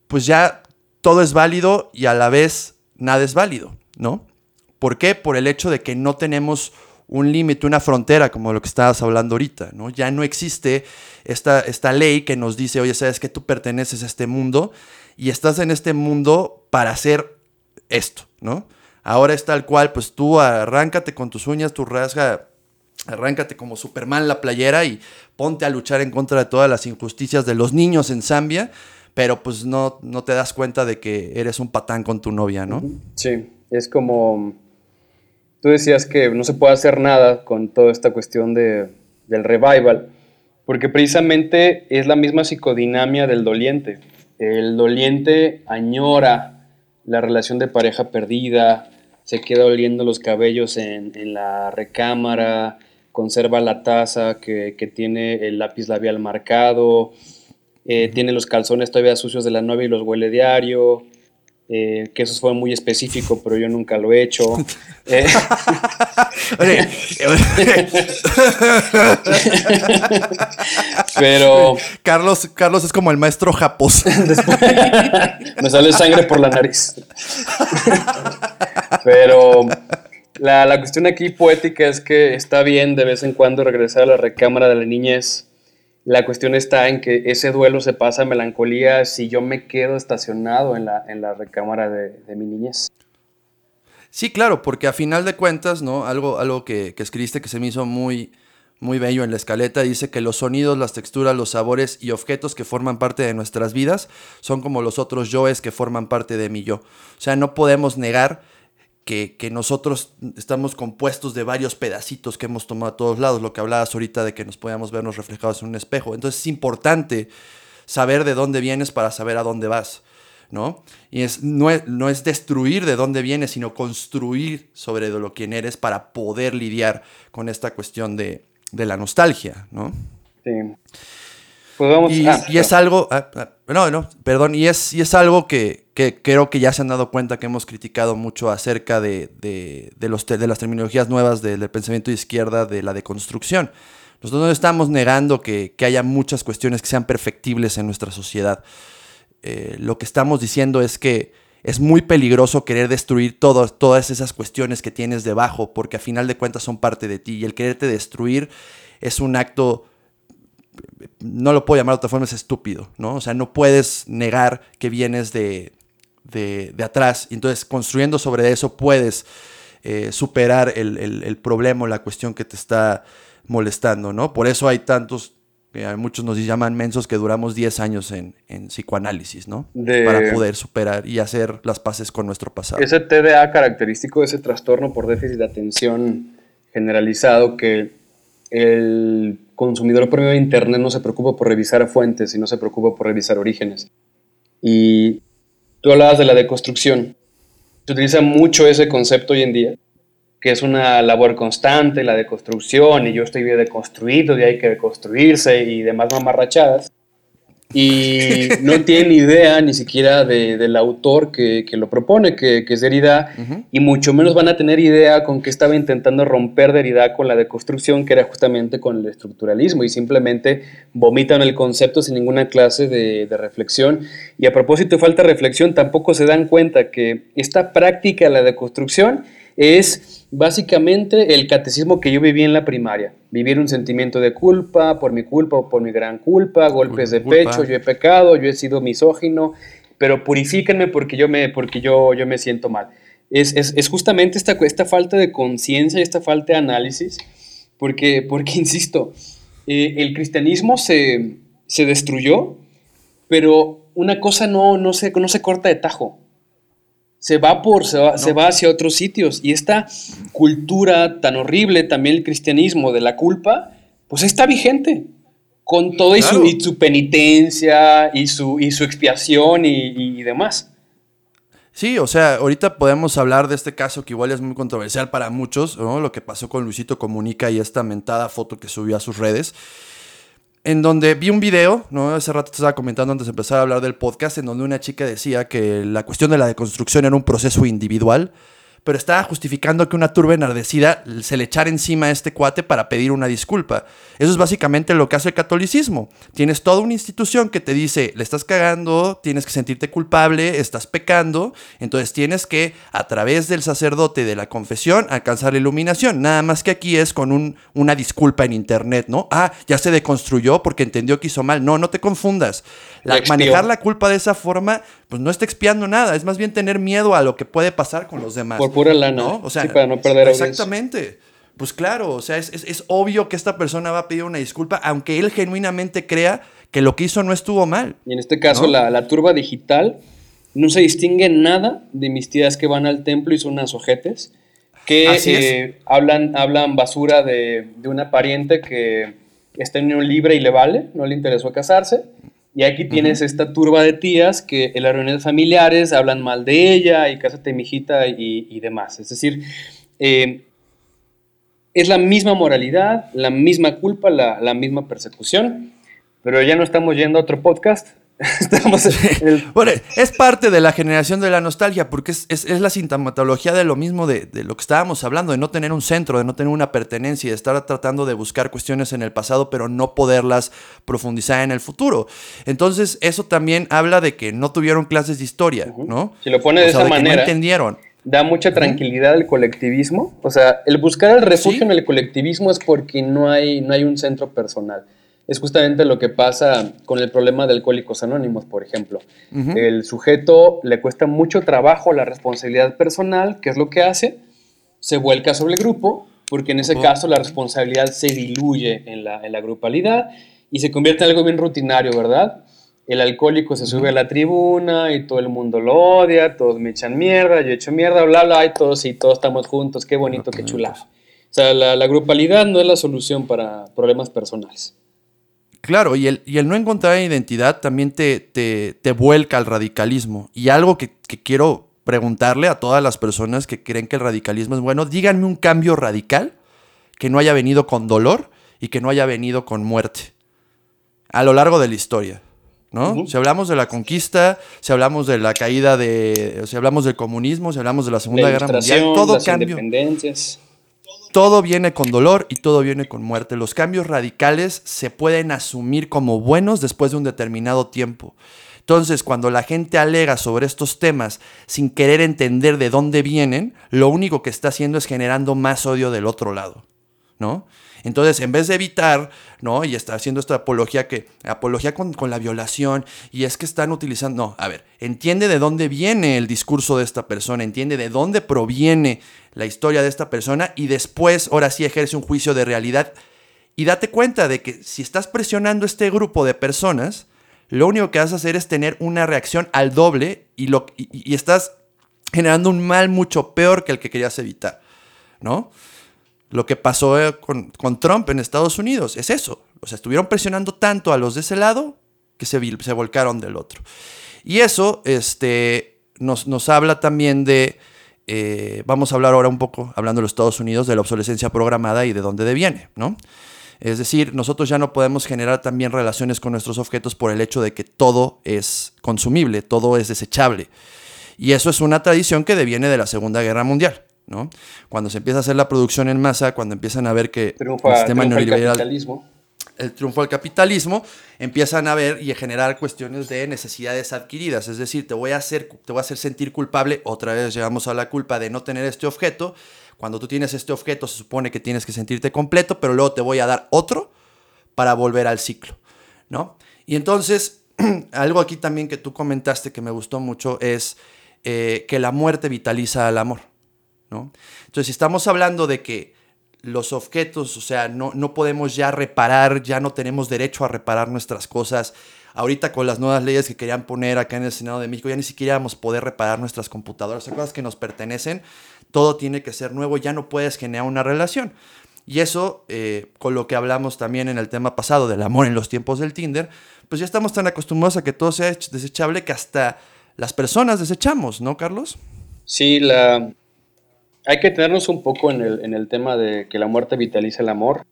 pues ya todo es válido y a la vez nada es válido. ¿No? ¿Por qué? Por el hecho de que no tenemos un límite, una frontera, como lo que estabas hablando ahorita, ¿no? Ya no existe esta, esta ley que nos dice, oye, sabes que tú perteneces a este mundo y estás en este mundo para hacer esto, ¿no? Ahora es tal cual, pues tú arráncate con tus uñas, tu rasga, arráncate como Superman la playera y ponte a luchar en contra de todas las injusticias de los niños en Zambia, pero pues no, no te das cuenta de que eres un patán con tu novia, ¿no? Sí. Es como, tú decías que no se puede hacer nada con toda esta cuestión de, del revival, porque precisamente es la misma psicodinamia del doliente. El doliente añora la relación de pareja perdida, se queda oliendo los cabellos en, la recámara, conserva la taza que, tiene el lápiz labial marcado, eh, tiene los calzones todavía sucios de la novia y los huele diario, eh, que eso fue muy específico, pero yo nunca lo he hecho. Eh, pero. Carlos, Carlos es como el maestro Japos. me sale sangre por la nariz. pero la, la cuestión aquí poética es que está bien de vez en cuando regresar a la recámara de la niñez la cuestión está en que ese duelo se pasa a melancolía si yo me quedo estacionado en la, en la recámara de, mi niñez. Sí, claro, porque a final de cuentas, ¿no? Algo, algo que, escribiste que se me hizo muy, muy bello en la escaleta dice que los sonidos, las texturas, los sabores y objetos que forman parte de nuestras vidas son como los otros yoes que forman parte de mi yo. O sea, no podemos negar que, nosotros estamos compuestos de varios pedacitos que hemos tomado a todos lados, lo que hablabas ahorita de que nos podíamos vernos reflejados en un espejo. Entonces es importante saber de dónde vienes para saber a dónde vas, ¿no? Y es, no, es, no es destruir de dónde vienes, sino construir sobre lo quién eres para poder lidiar con esta cuestión de, de la nostalgia, ¿no? Sí. Pues y, ah, es algo, ah, ah, no, no, perdón, y es, y es algo que, creo que ya se han dado cuenta que hemos criticado mucho acerca de, los, de las terminologías nuevas del, pensamiento de izquierda, de la deconstrucción. Nosotros no estamos negando que, haya muchas cuestiones que sean perfectibles en nuestra sociedad. Eh, lo que estamos diciendo es que es muy peligroso querer destruir todas esas cuestiones que tienes debajo, porque a final de cuentas son parte de ti. Y el quererte destruir es un acto no lo puedo llamar de otra forma, es estúpido, ¿no? O sea, no puedes negar que vienes de, de, atrás. Entonces, construyendo sobre eso, puedes eh, superar el, el, problema o la cuestión que te está molestando, ¿no? Por eso hay tantos, eh, muchos nos llaman mensos, que duramos 10 años en, en psicoanálisis, ¿no? Para poder superar y hacer las paces con nuestro pasado. Ese TDA característico de ese trastorno por déficit de atención generalizado que el consumidor promedio de Internet no se preocupa por revisar fuentes y no se preocupa por revisar orígenes. Y tú hablabas de la deconstrucción. Se utiliza mucho ese concepto hoy en día, que es una labor constante, la deconstrucción, y yo estoy bien deconstruido, y hay que deconstruirse y demás mamarrachadas y no tienen idea ni siquiera del autor que, lo propone, que, es Derrida, y mucho menos van a tener idea con qué estaba intentando romper Derrida con la deconstrucción, que era justamente con el estructuralismo, y simplemente vomitan el concepto sin ninguna clase de, de reflexión. Y a propósito de falta de reflexión, tampoco se dan cuenta que esta práctica de la deconstrucción es básicamente el catecismo que yo viví en la primaria. Vivir un sentimiento de culpa, por mi culpa o por mi gran culpa, golpes de pecho, yo he pecado, yo he sido misógino, pero purifíquenme porque yo me, porque yo, yo me siento mal. es, es, es justamente esta, esta falta de conciencia y esta falta de análisis, porque, porque insisto, eh, el cristianismo se, se, destruyó, pero una cosa no, no, se, no se corta de tajo. Se va, por, se va, se va hacia otros sitios. Y esta cultura tan horrible, también el cristianismo de la culpa, pues está vigente con todo y, su, y, su, penitencia y su, y su expiación y, y, demás. Sí, o sea, ahorita podemos hablar de este caso que igual es muy controversial para muchos, ¿no? Lo que pasó con Luisito Comunica y esta mentada foto que subió a sus redes. En donde vi un video, ¿no? Hace rato te estaba comentando antes de empezar a hablar del podcast, en donde una chica decía que la cuestión de la deconstrucción era un proceso individual pero estaba justificando que una turba enardecida se le echara encima a este cuate para pedir una disculpa. Eso es básicamente lo que hace el catolicismo. Tienes toda una institución que te dice, le estás cagando, tienes que sentirte culpable, estás pecando, entonces tienes que, a través del sacerdote de la confesión, alcanzar la iluminación. Nada más que aquí es con un, una disculpa en internet, ¿no? Ah, ya se deconstruyó porque entendió que hizo mal. No, no te confundas. La, manejar la culpa de esa forma, pues no está expiando nada, es más bien tener miedo a lo que puede pasar con los demás pura lana. ¿no? O sea, sí, para no perder Exactamente. Pues claro, o sea, es, es, es, obvio que esta persona va a pedir una disculpa, aunque él genuinamente crea que lo que hizo no estuvo mal. Y en este caso, ¿no? la, la, turba digital no se distingue nada de mis tías que van al templo y son unas ojetes, que eh, hablan, hablan basura de, de, una pariente que está en unión libre y le vale, no le interesó casarse. Y aquí tienes uh -huh. esta turba de tías que en las reuniones familiares hablan mal de ella y cásate mijita y, y demás. Es decir, eh, es la misma moralidad, la misma culpa, la, la, misma persecución, pero ya no estamos yendo a otro podcast. Estamos el... bueno, es parte de la generación de la nostalgia, porque es, es, es la sintomatología de lo mismo de, de, lo que estábamos hablando, de no tener un centro, de no tener una pertenencia, de estar tratando de buscar cuestiones en el pasado, pero no poderlas profundizar en el futuro. Entonces, eso también habla de que no tuvieron clases de historia, uh -huh. ¿no? Si lo pone de o sea, esa de manera. no entendieron. Da mucha tranquilidad al colectivismo. O sea, el buscar el refugio ¿Sí? en el colectivismo es porque no hay, no hay un centro personal es justamente lo que pasa con el problema de Alcohólicos Anónimos, por ejemplo. Uh -huh. El sujeto le cuesta mucho trabajo la responsabilidad personal, ¿qué es lo que hace? Se vuelca sobre el grupo, porque en ese caso la responsabilidad se diluye en la, en la, grupalidad y se convierte en algo bien rutinario, ¿verdad? El alcohólico se sube a la tribuna y todo el mundo lo odia, todos me echan mierda, yo echo mierda, bla, bla, y todos y todos estamos juntos, qué bonito, qué chula. O sea, la, la grupalidad no es la solución para problemas personales. Claro, y el, y el no encontrar identidad también te, te, te vuelca al radicalismo. Y algo que, que, quiero preguntarle a todas las personas que creen que el radicalismo es bueno, díganme un cambio radical que no haya venido con dolor y que no haya venido con muerte a lo largo de la historia. ¿no? Uh -huh. Si hablamos de la conquista, si hablamos de la caída de. Si hablamos del comunismo, si hablamos de la Segunda la Guerra Mundial, todo las cambio. Independencias todo viene con dolor y todo viene con muerte. Los cambios radicales se pueden asumir como buenos después de un determinado tiempo. Entonces, cuando la gente alega sobre estos temas sin querer entender de dónde vienen, lo único que está haciendo es generando más odio del otro lado, ¿no? Entonces, en vez de evitar, ¿no? Y está haciendo esta apología que, apología con, con, la violación, y es que están utilizando, no, a ver, entiende de dónde viene el discurso de esta persona, entiende de dónde proviene la historia de esta persona, y después, ahora sí, ejerce un juicio de realidad. Y date cuenta de que si estás presionando este grupo de personas, lo único que vas a hacer es tener una reacción al doble y, lo, y, y estás generando un mal mucho peor que el que querías evitar, ¿no? Lo que pasó eh, con, Trump en Estados Unidos. Es eso. O sea, estuvieron presionando tanto a los de ese lado que se, volcaron del otro. Y eso este, nos, nos habla también de, eh, vamos a hablar ahora un poco, hablando de los Estados Unidos, de la obsolescencia programada y de dónde deviene, ¿no? Es decir, nosotros ya no podemos generar también relaciones con nuestros objetos por el hecho de que todo es consumible, todo es desechable. Y eso es una tradición que deviene de la Segunda Guerra Mundial. ¿No? Cuando se empieza a hacer la producción en masa, cuando empiezan a ver que triunfa, el sistema neoliberal... Capitalismo. El triunfo del capitalismo, empiezan a ver y a generar cuestiones de necesidades adquiridas. Es decir, te voy a hacer, te voy a hacer sentir culpable, otra vez llegamos a la culpa de no tener este objeto. Cuando tú tienes este objeto, se supone que tienes que sentirte completo, pero luego te voy a dar otro para volver al ciclo, ¿no? Y entonces, algo aquí también que tú comentaste que me gustó mucho es eh, que la muerte vitaliza al amor, ¿no? Entonces, si estamos hablando de que los objetos, o sea, no, no podemos ya reparar, ya no tenemos derecho a reparar nuestras cosas, ahorita con las nuevas leyes que querían poner acá en el Senado de México, ya ni siquiera vamos a poder reparar nuestras computadoras, o cosas que nos pertenecen, todo tiene que ser nuevo, ya no puedes generar una relación. Y eso, eh, con lo que hablamos también en el tema pasado del amor en los tiempos del Tinder, pues ya estamos tan acostumbrados a que todo sea desechable que hasta las personas desechamos, ¿no, Carlos? Sí, la... hay que tenernos un poco en el, en el tema de que la muerte vitaliza el amor.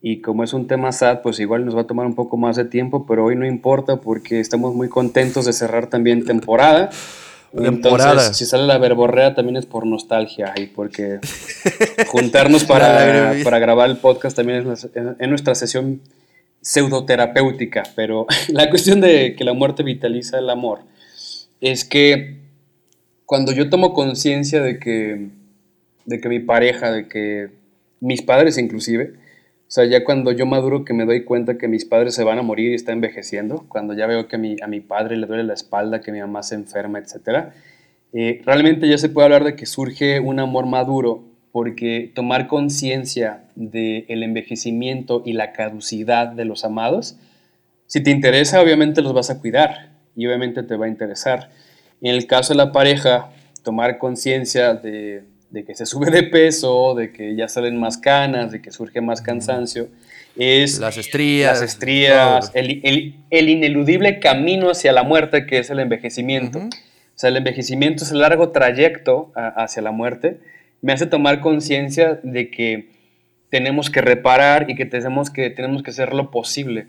Y como es un tema sad, pues igual nos va a tomar un poco más de tiempo, pero hoy no importa porque estamos muy contentos de cerrar también temporada. Entonces, si sale la verborrea también es por nostalgia y porque juntarnos para, para grabar el podcast también es, en nuestra sesión pseudoterapéutica. Pero la cuestión de que la muerte vitaliza el amor es que cuando yo tomo conciencia de que, de que mi pareja, de que mis padres inclusive, o sea, ya cuando yo maduro que me doy cuenta que mis padres se van a morir y está envejeciendo, cuando ya veo que a mi, a mi padre le duele la espalda, que mi mamá se enferma, etc., eh, realmente ya se puede hablar de que surge un amor maduro porque tomar conciencia del envejecimiento y la caducidad de los amados, si te interesa, obviamente los vas a cuidar y obviamente te va a interesar. En el caso de la pareja, tomar conciencia de de que se sube de peso, de que ya salen más canas, de que surge más cansancio, es las estrías, las estrías el, ineludible camino hacia la muerte que es el envejecimiento. O sea, el envejecimiento es el largo trayecto hacia la muerte. Me hace tomar conciencia de que tenemos que reparar y que tenemos que, tenemos que hacer lo posible.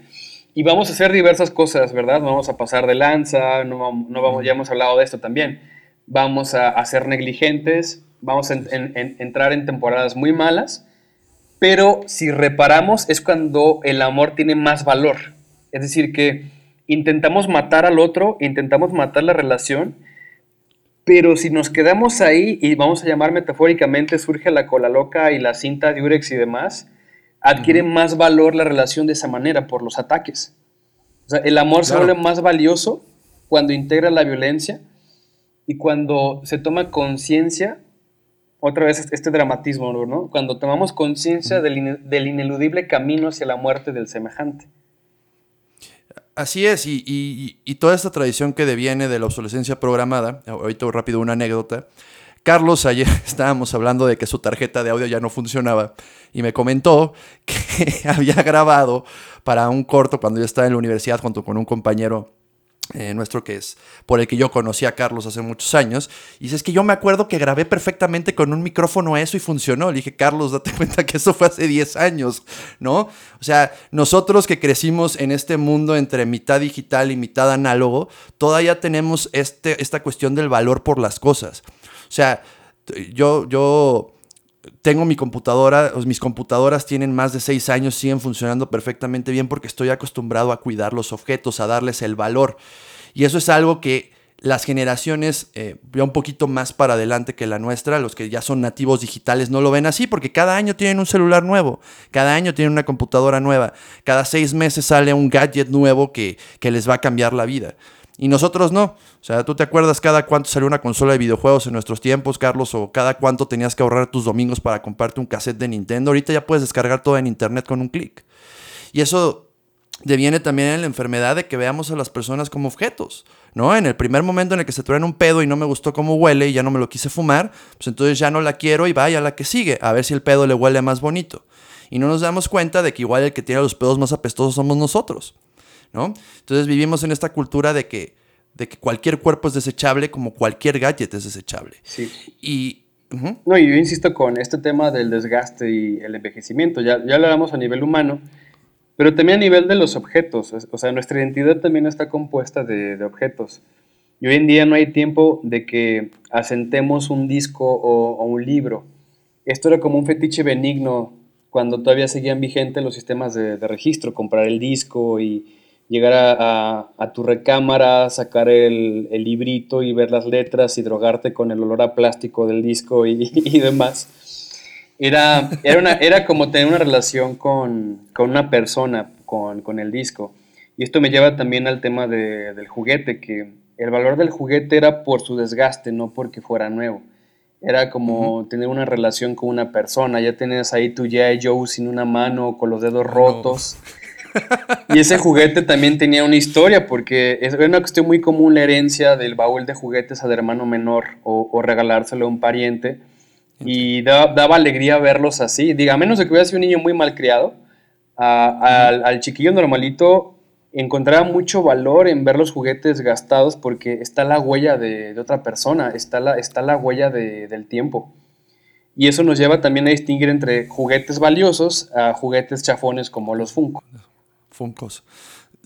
Y vamos a hacer diversas cosas, ¿verdad? Vamos a pasar de lanza, no, no vamos, ya hemos hablado de esto también. Vamos a, a ser negligentes, vamos a entrar en temporadas muy malas, pero si reparamos es cuando el amor tiene más valor. Es decir, que intentamos matar al otro, intentamos matar la relación, pero si nos quedamos ahí y vamos a llamar metafóricamente, surge la cola loca y la cinta de Urex y demás, adquiere más valor la relación de esa manera por los ataques. O sea, el amor se vuelve más valioso cuando integra la violencia y cuando se toma conciencia otra vez este dramatismo, ¿no? Cuando tomamos conciencia del, ineludible camino hacia la muerte del semejante. Así es, y, toda esta tradición que deviene de la obsolescencia programada, ahorita rápido una anécdota, Carlos ayer estábamos hablando de que su tarjeta de audio ya no funcionaba y me comentó que había grabado para un corto cuando yo estaba en la universidad junto con un compañero eh, nuestro que es por el que yo conocí a Carlos hace muchos años. Y dice, es que yo me acuerdo que grabé perfectamente con un micrófono eso y funcionó. Le dije, Carlos, date cuenta que eso fue hace 10 años, ¿no? O sea, nosotros que crecimos en este mundo entre mitad digital y mitad análogo, todavía tenemos este, esta cuestión del valor por las cosas. O sea, yo, yo tengo mi computadora, mis computadoras tienen más de seis años, siguen funcionando perfectamente bien porque estoy acostumbrado a cuidar los objetos, a darles el valor. Y eso es algo que las generaciones eh, ya un poquito más para adelante que la nuestra, los que ya son nativos digitales, no lo ven así porque cada año tienen un celular nuevo, cada año tienen una computadora nueva, cada seis meses sale un gadget nuevo que, que les va a cambiar la vida. Y nosotros no. O sea, ¿tú te acuerdas cada cuánto salió una consola de videojuegos en nuestros tiempos, Carlos? O cada cuánto tenías que ahorrar tus domingos para comprarte un cassette de Nintendo. Ahorita ya puedes descargar todo en internet con un clic. Y eso deviene también en la enfermedad de que veamos a las personas como objetos, ¿no? En el primer momento en el que se traen un pedo y no me gustó cómo huele y ya no me lo quise fumar, pues entonces ya no la quiero y vaya a la que sigue, a ver si el pedo le huele más bonito. Y no nos damos cuenta de que igual el que tiene los pedos más apestosos somos nosotros. Entonces vivimos en esta cultura de que, de que cualquier cuerpo es desechable como cualquier gadget es desechable. Sí. Y... No, y yo insisto con este tema del desgaste y el envejecimiento, ya, ya lo hablamos a nivel humano, pero también a nivel de los objetos, o sea, nuestra identidad también está compuesta de, de objetos. Y hoy en día no hay tiempo de que asentemos un disco o, o, un libro. Esto era como un fetiche benigno cuando todavía seguían vigentes los sistemas de, de registro, comprar el disco y, llegar a, tu recámara, sacar el, librito y ver las letras y drogarte con el olor a plástico del disco y, demás. Era, era, una, era como tener una relación con, una persona, con, el disco. Y esto me lleva también al tema del juguete, que el valor del juguete era por su desgaste, no porque fuera nuevo. Era como tener una relación con una persona. Ya tenías ahí tu G.I. Joe sin una mano, con los dedos rotos. y ese juguete también tenía una historia, porque es una cuestión muy común la herencia del baúl de juguetes al hermano menor o, regalárselo a un pariente. Y daba, alegría verlos así. Diga, a menos de que hubiera sido un niño muy malcriado, al, al chiquillo normalito encontraba mucho valor en ver los juguetes gastados porque está la huella de, otra persona, está la, está la huella del tiempo. Y eso nos lleva también a distinguir entre juguetes valiosos a juguetes chafones como los Funko. Funkos.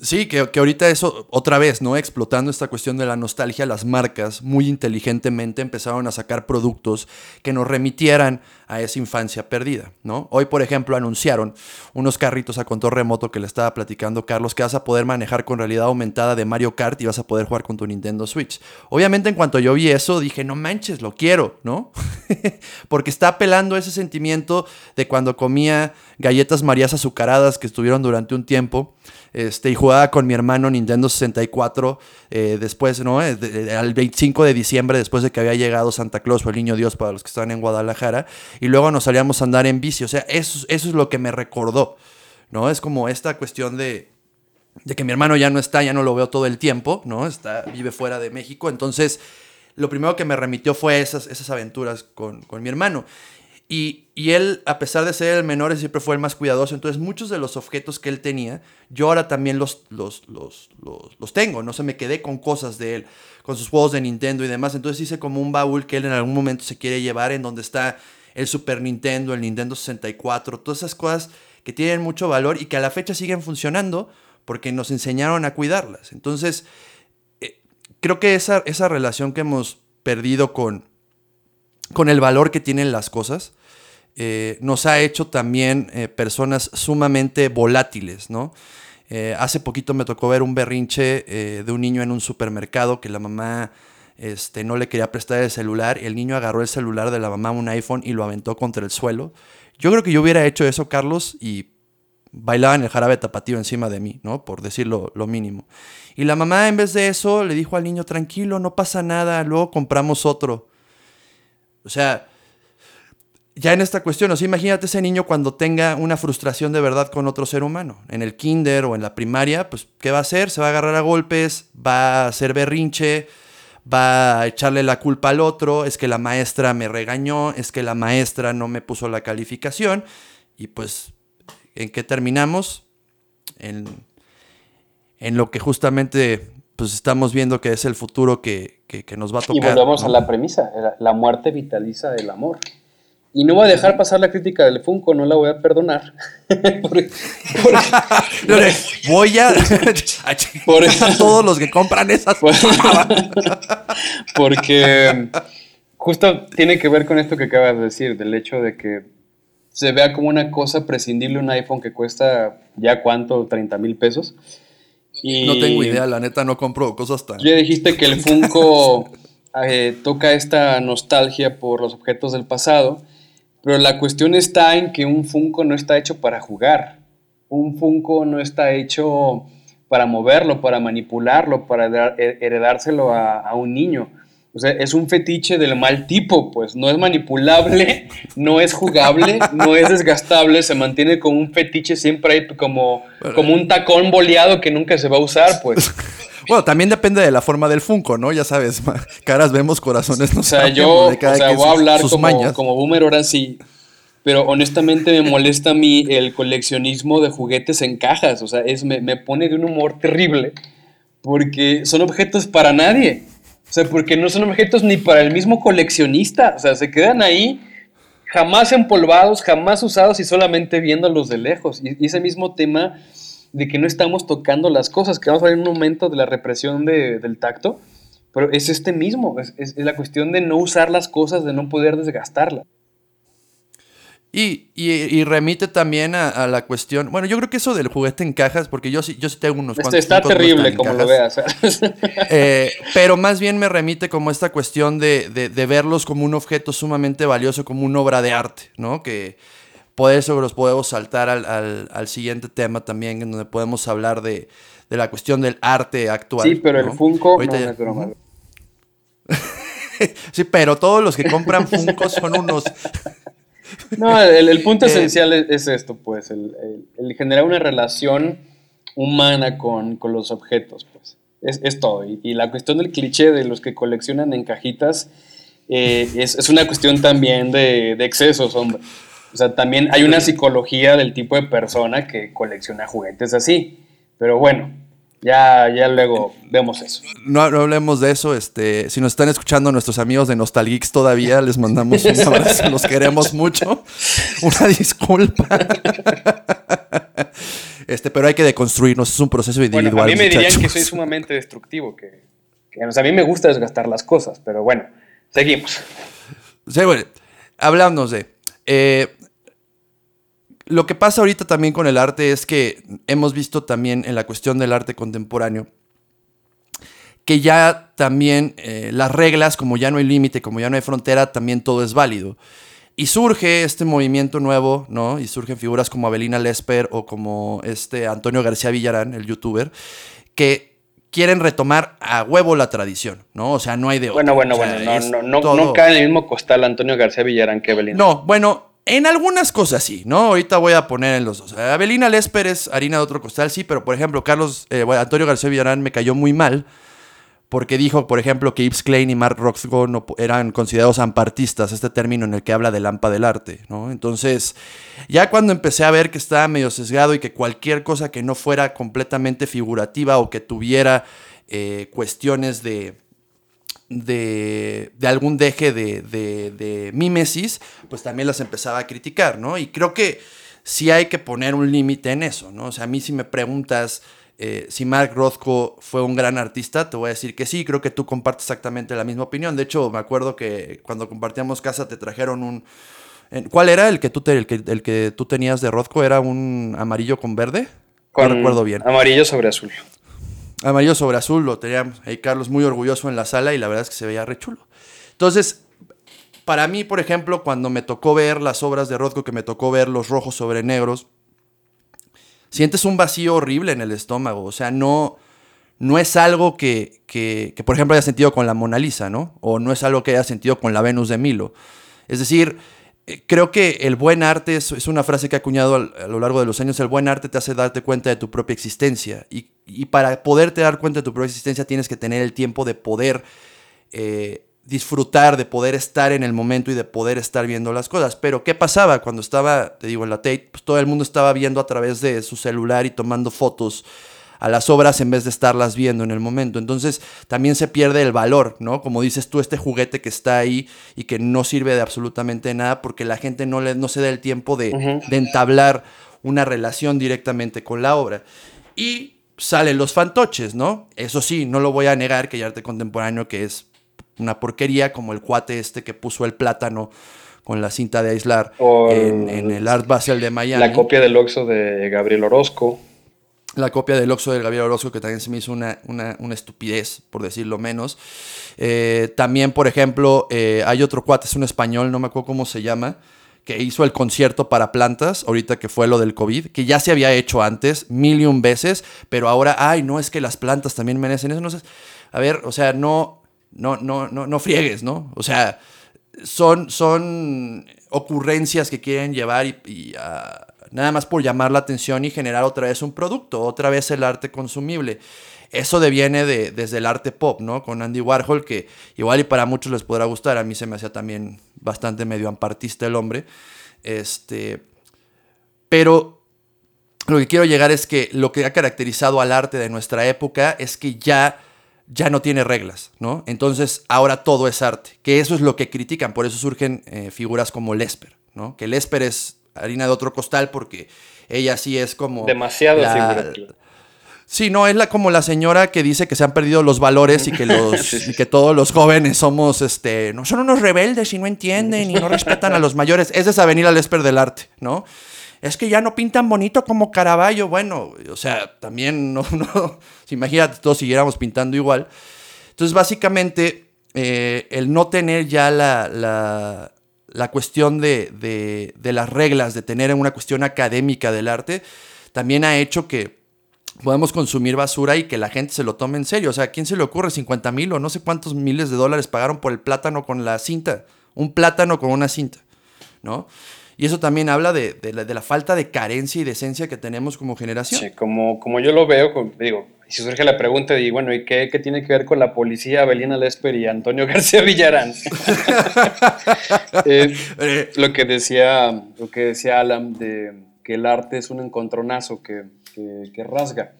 Sí, que, que, ahorita eso, otra vez, ¿no? Explotando esta cuestión de la nostalgia, las marcas muy inteligentemente empezaron a sacar productos que nos remitieran a esa infancia perdida, ¿no? Hoy, por ejemplo, anunciaron unos carritos a control remoto que le estaba platicando Carlos, que vas a poder manejar con realidad aumentada de Mario Kart y vas a poder jugar con tu Nintendo Switch. Obviamente, en cuanto yo vi eso, dije, no manches, lo quiero, ¿no? Porque está apelando ese sentimiento de cuando comía galletas marías azucaradas que estuvieron durante un tiempo este, y jugaba con mi hermano Nintendo 64 eh, después, ¿no? Eh, 25 de diciembre, después de que había llegado Santa Claus o el Niño Dios para los que están en Guadalajara. Y luego nos salíamos a andar en bici. O sea, eso, eso es lo que me recordó, ¿no? Es como esta cuestión de, de que mi hermano ya no está, ya no lo veo todo el tiempo, ¿no? Está, vive fuera de México. Entonces, lo primero que me remitió fue esas, esas aventuras con, con mi hermano. Y, él, a pesar de ser el menor, siempre fue el más cuidadoso. Entonces, muchos de los objetos que él tenía, yo ahora también los, los, los, los, tengo. No se me quedé con cosas de él, con sus juegos de Nintendo y demás. Entonces, hice como un baúl que él en algún momento se quiere llevar, en donde está el Super Nintendo, el Nintendo 64, todas esas cosas que tienen mucho valor y que a la fecha siguen funcionando porque nos enseñaron a cuidarlas. Entonces, eh, creo que esa, esa relación que hemos perdido con, con el valor que tienen las cosas, eh, nos ha hecho también eh, personas sumamente volátiles, ¿no? Eh, hace poquito me tocó ver un berrinche de un niño en un supermercado que la mamá este, no le quería prestar el celular el niño agarró el celular de la mamá, un iPhone, y lo aventó contra el suelo. Yo creo que yo hubiera hecho eso, Carlos, y bailaba en el jarabe tapatío encima de mí, ¿no? Por decirlo lo mínimo. Y la mamá, en vez de eso, le dijo al niño, tranquilo, no pasa nada, luego compramos otro. O sea, ya en esta cuestión, o sea, imagínate ese niño cuando tenga una frustración de verdad con otro ser humano, en el kinder o en la primaria, pues, ¿qué va a hacer? Se va a agarrar a golpes, va a hacer berrinche, va a echarle la culpa al otro, es que la maestra me regañó, es que la maestra no me puso la calificación, y pues, ¿en qué terminamos? En, en lo que justamente pues estamos viendo que es el futuro que, nos va a tocar. Y volvemos a la premisa, la muerte vitaliza el amor. Y no voy a dejar pasar la crítica del Funko, no la voy a perdonar. voy a, a todos los que compran esas. porque justo tiene que ver con esto que acabas de decir, del hecho de que se vea como una cosa prescindible un iPhone que cuesta ya cuánto, 30 mil pesos. No tengo idea, la neta no compro cosas tan... Ya dijiste que el Funko eh, toca esta nostalgia por los objetos del pasado pero la cuestión está en que un Funko no está hecho para jugar. Un Funko no está hecho para moverlo, para manipularlo, para heredárselo a, un niño. O sea, es un fetiche del mal tipo, pues no es manipulable, no es jugable, no es desgastable, se mantiene como un fetiche siempre ahí como, como un tacón boleado que nunca se va a usar, pues. Bueno, también depende de la forma del Funko, ¿no? Ya sabes, caras vemos, corazones no O sea, yo o sea, voy a hablar como, como boomer ahora sí. Pero honestamente me molesta a mí el coleccionismo de juguetes en cajas. O sea, es, me, me pone de un humor terrible porque son objetos para nadie. O sea, porque no son objetos ni para el mismo coleccionista. O sea, se quedan ahí jamás empolvados, jamás usados y solamente viéndolos de lejos. y ese mismo tema de que no estamos tocando las cosas, que vamos a ver en un momento de la represión del tacto, pero es este mismo, es, la cuestión de no usar las cosas, de no poder desgastarlas. Y, y, remite también a, la cuestión, bueno, yo creo que eso del juguete en cajas, porque yo sí, yo sí tengo unos este Está terrible como lo veas. Eh, pero más bien me remite como esta cuestión de, de, verlos como un objeto sumamente valioso, como una obra de arte, ¿no? Que, por eso los podemos saltar al, siguiente tema también, en donde podemos hablar de, de la cuestión del arte actual. Sí, pero ¿no? el Funko Ahorita no, ya- no es broma. Sí, pero todos los que compran Funko son unos... No, el, el punto Eh, esencial es, es esto, pues, el, el- el generar una relación humana con, con los objetos, pues. Es, es todo. Y, y la cuestión del cliché de los que coleccionan en cajitas eh, es, es una cuestión también de, de excesos, hombre. O sea, también hay una psicología del tipo de persona que colecciona juguetes así. Pero bueno, ya, ya luego vemos eso. No, no hablemos de eso. Este, si nos están escuchando nuestros amigos de Nostalgeeks todavía, les mandamos un abrazo. Los queremos mucho. Una disculpa. Este, pero hay que deconstruirnos. Es un proceso individual. Bueno, a mí me dirían muchachos. que soy sumamente destructivo, que, que, o sea, a mí me gusta desgastar las cosas, pero bueno, seguimos. Sí, bueno, hablamos de. eh, lo que pasa ahorita también con el arte es que hemos visto también en la cuestión del arte contemporáneo que ya también eh, las reglas, como ya no hay límite, como ya no hay frontera, también todo es válido. Y surge este movimiento nuevo, ¿no? Y surgen figuras como Abelina Lesper o como este Antonio García Villarán, el youtuber, que quieren retomar a huevo la tradición, ¿no? O sea, no hay de otra. Bueno, bueno, O sea, bueno, no, no, no, todo- no cae en el mismo costal Antonio García Villarán que Evelyn. no, bueno, en algunas cosas sí, ¿no? Ahorita voy a poner en los dos. Abelina Lesper es harina de otro costal, sí, pero por ejemplo, Carlos, eh, Antonio García Villarán me cayó muy mal porque dijo, por ejemplo, que Yves Klein y Mark Rothko no eran considerados ampartistas, este término en el que habla del AMPA del arte, ¿no? Entonces, ya cuando empecé a ver que estaba medio sesgado y que cualquier cosa que no fuera completamente figurativa o que tuviera eh, cuestiones de, de, de algún deje de, de, de mímesis, pues también las empezaba a criticar, ¿no? Y creo que sí hay que poner un límite en eso, ¿no? O sea, a mí si me preguntas eh, si Mark Rothko fue un gran artista, te voy a decir que sí, creo que tú compartes exactamente la misma opinión. De hecho, me acuerdo que cuando compartíamos casa te trajeron un... ¿Cuál era el que tú, te- el que, el que tú tenías de Rothko? ¿Era un amarillo con verde? Con no recuerdo bien. Amarillo sobre azul. Amarillo sobre azul, lo teníamos ahí Carlos muy orgulloso en la sala y la verdad es que se veía re chulo. Entonces, para mí, por ejemplo, cuando me tocó ver las obras de Rothko, que me tocó ver los rojos sobre negros, sientes un vacío horrible en el estómago. O sea, no, no es algo que, que, que, por ejemplo, haya sentido con la Mona Lisa, ¿no? O no es algo que haya sentido con la Venus de Milo. Es decir, eh, creo que el buen arte es, es una frase que ha acuñado a lo largo de los años. El buen arte te hace darte cuenta de tu propia existencia. Y, y para poderte dar cuenta de tu propia existencia tienes que tener el tiempo de poder eh, disfrutar, de poder estar en el momento y de poder estar viendo las cosas. Pero, ¿qué pasaba cuando estaba, te digo, en la Tate? Pues todo el mundo estaba viendo a través de su celular y tomando fotos a las obras en vez de estarlas viendo en el momento. Entonces también se pierde el valor, ¿no? Como dices tú, este juguete que está ahí y que no sirve de absolutamente nada porque la gente no, le, no se da el tiempo de, de entablar una relación directamente con la obra. Y salen los fantoches, ¿no? Eso sí, no lo voy a negar que hay arte contemporáneo que es una porquería, como el cuate este que puso el plátano con la cinta de aislar en, el- en el Art Basel de Miami. La copia del Oxxo de Gabriel Orozco. La copia del Oxxo del Gabriel Orozco, que también se me hizo una, una- una estupidez, por decirlo menos. Eh, también, por ejemplo, eh, hay otro cuate, es un español, no me acuerdo cómo se llama, que hizo el concierto para plantas, ahorita que fue lo del COVID, que ya se había hecho antes, mil y un veces, pero ahora, ay, no, es que las plantas también merecen eso. No sé. A ver, o sea, no, no, no, no, no friegues, ¿no? O sea, son, son ocurrencias que quieren llevar y, y, ah, nada más por llamar la atención y generar otra vez un producto, otra vez el arte consumible. Eso deviene de, desde el arte pop, ¿no? Con Andy Warhol, que igual y para muchos les podrá gustar, a mí se me hacía también bastante medio ampartista el hombre. Este, pero lo que quiero llegar es que lo que ha caracterizado al arte de nuestra época es que ya ya no tiene reglas, ¿no? Entonces ahora todo es arte, que eso es lo que critican, por eso surgen eh, figuras como Lesper, ¿no? Que Lesper es harina de otro costal porque ella sí es como... Demasiado la-. Sí, no, es la, como la señora que dice que se han perdido los valores y que, los, Sí, sí. y que todos los jóvenes somos, este, no son unos rebeldes y no entienden y no respetan a los mayores. Esa es Avenida Lesper del arte, ¿no? Es que ya no pintan bonito como Caravaggio. Bueno, o sea, también no, no, imagínate, todos siguiéramos pintando igual. Entonces, básicamente, eh, el no tener ya la, la, la cuestión de, de, las reglas, de tener una cuestión académica del arte, también ha hecho que podemos consumir basura y que la gente se lo tome en serio. O sea, ¿a quién se le ocurre 50 mil o no sé cuántos miles de dólares pagaron por el plátano con la cinta? Un plátano con una cinta, ¿no? Y eso también habla de, la, falta de carencia y de esencia que tenemos como generación. Sí, como, como yo lo veo, digo, si surge la pregunta de, bueno, ¿y qué, tiene que ver con la policía Belina Lesper y Antonio García Villarán? Eh, lo, que decía, lo que decía Alan, de que el arte es un encontronazo que, que rasga,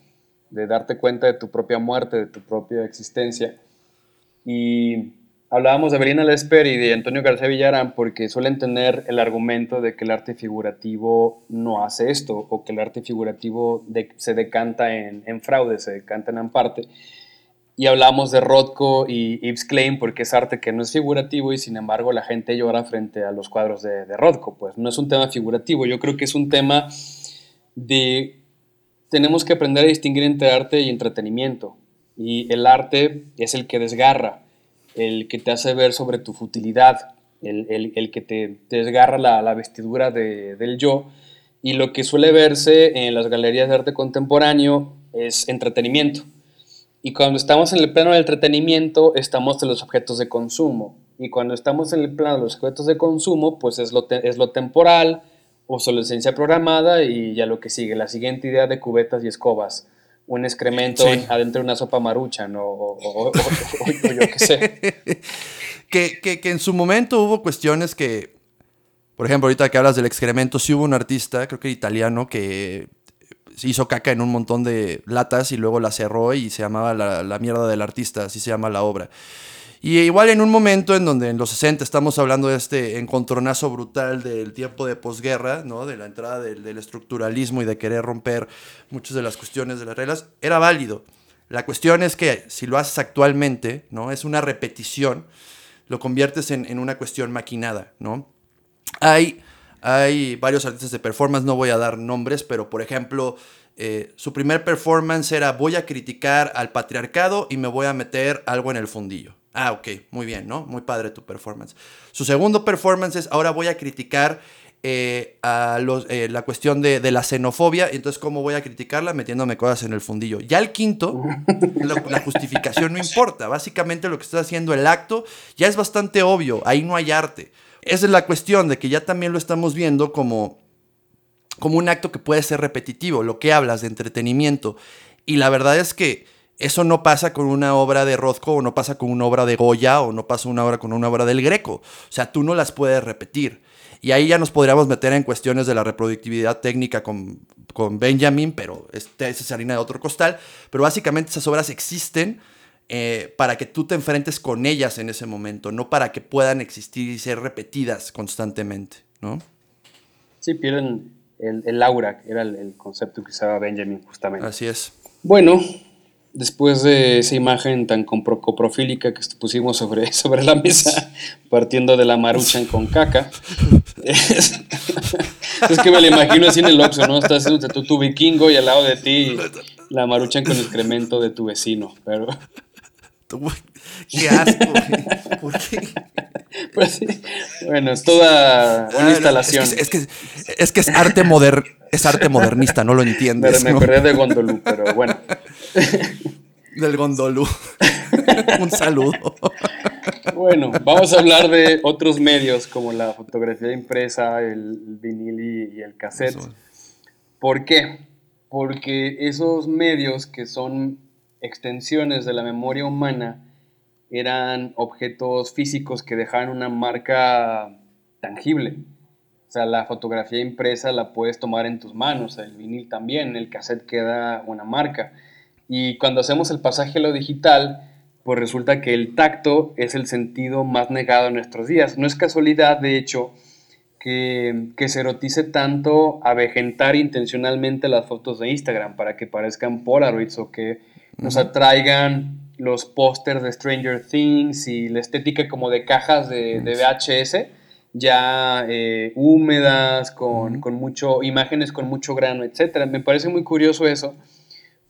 de darte cuenta de tu propia muerte, de tu propia existencia. Y Hablábamos de Belina Lesper y de Antonio García Villarán porque suelen tener el argumento de que el arte figurativo no hace esto o que el arte figurativo se decanta en, fraude, se decanta en parte. Y hablamos de Rothko y Yves Klein porque es arte que no es figurativo y sin embargo la gente llora frente a los cuadros de, de Rothko. Pues no es un tema figurativo, yo creo que es un tema de... Tenemos que aprender a distinguir entre arte y entretenimiento. Y el arte es el que desgarra el que te hace ver sobre tu futilidad, el, que te, desgarra la, vestidura del yo. Y lo que suele verse en las galerías de arte contemporáneo es entretenimiento. Y cuando estamos en el plano del entretenimiento, estamos en los objetos de consumo. Y cuando estamos en el plano de los objetos de consumo, pues es lo, es lo temporal, obsolescencia programada y ya lo que sigue, la siguiente idea de cubetas y escobas un excremento adentro de una sopa marucha, ¿no? o, yo qué sé. que, que, en su momento hubo cuestiones que, por ejemplo, ahorita que hablas del excremento, sí hubo un artista, creo que italiano, que hizo caca en un montón de latas y luego la cerró y se llamaba la, la mierda del artista, así se llama la obra. Y igual en un momento en donde en los 60 estamos hablando de este encontronazo brutal del tiempo de posguerra, ¿no? de la entrada del, estructuralismo y de querer romper muchas de las cuestiones de las reglas, era válido. La cuestión es que si lo haces actualmente, ¿no? es una repetición, lo conviertes en, una cuestión maquinada. ¿no? Hay, hay varios artistas de performance, no voy a dar nombres, pero por ejemplo... Eh, su primer performance era voy a criticar al patriarcado y me voy a meter algo en el fundillo. Ah, ok, muy bien, ¿no? Muy padre tu performance. Su segundo performance es, ahora voy a criticar eh, a los, eh, la cuestión de, la xenofobia, entonces cómo voy a criticarla metiéndome cosas en el fundillo. Ya el quinto, la, justificación no importa, básicamente lo que está haciendo el acto ya es bastante obvio, ahí no hay arte. Esa es la cuestión de que ya también lo estamos viendo como, como un acto que puede ser repetitivo, lo que hablas de entretenimiento. Y la verdad es que eso no pasa con una obra de Rothko o no pasa con una obra de Goya o no pasa una obra con una obra del Greco. O sea, tú no las puedes repetir. Y ahí ya nos podríamos meter en cuestiones de la reproductividad técnica con, con Benjamin, pero este, esa es harina de otro costal. Pero básicamente esas obras existen eh, para que tú te enfrentes con ellas en ese momento, no para que puedan existir y ser repetidas constantemente, ¿no? Sí, pierden el, el aura, era el, el concepto que usaba Benjamin justamente. Así es. Bueno, después de esa imagen tan coprofílica que pusimos sobre, sobre la mesa, partiendo de la maruchan con caca, es, que me la imagino así en el Oxxo, ¿no? Estás tu, tu vikingo y al lado de ti la maruchan con excremento de tu vecino, pero... ¡Qué asco! ¿Por qué? Pues bueno, es toda una instalación. Es que es, que, es, arte moder, es arte modernista, no lo entiendes. Me, acordé de Gondolú, pero bueno. Del Gondolú. Un saludo. Bueno, vamos a hablar de otros medios como la fotografía impresa, el vinil y, el cassette. ¿Por qué? Porque esos medios que son extensiones de la memoria humana eran objetos físicos que dejaban una marca tangible. O sea, la fotografía impresa la puedes tomar en tus manos, el vinil también, el cassette queda una marca. Y cuando hacemos el pasaje a lo digital, pues resulta que el tacto es el sentido más negado en nuestros días. No es casualidad, de hecho, que, se erotice tanto avejentar intencionalmente las fotos de Instagram para que parezcan Polaroids o que nos atraigan los pósters de Stranger Things y la estética como de cajas de, de VHS ya eh, húmedas, con, mucho, imágenes con mucho grano, etc. Me parece muy curioso eso,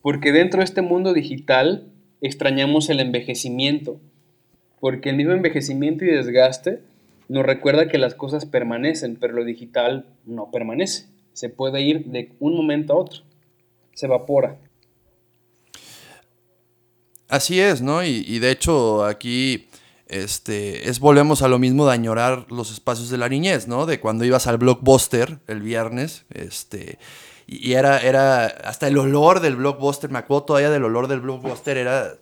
porque dentro de este mundo digital extrañamos el envejecimiento, porque el mismo envejecimiento y desgaste nos recuerda que las cosas permanecen, pero lo digital no permanece, se puede ir de un momento a otro, se evapora. Así es, ¿no? Y, y de hecho aquí este, es volvemos a lo mismo de añorar los espacios de la niñez, ¿no? De cuando ibas al blockbuster el viernes, este, y, era, era hasta el olor del blockbuster, me acuerdo todavía del olor del blockbuster, era,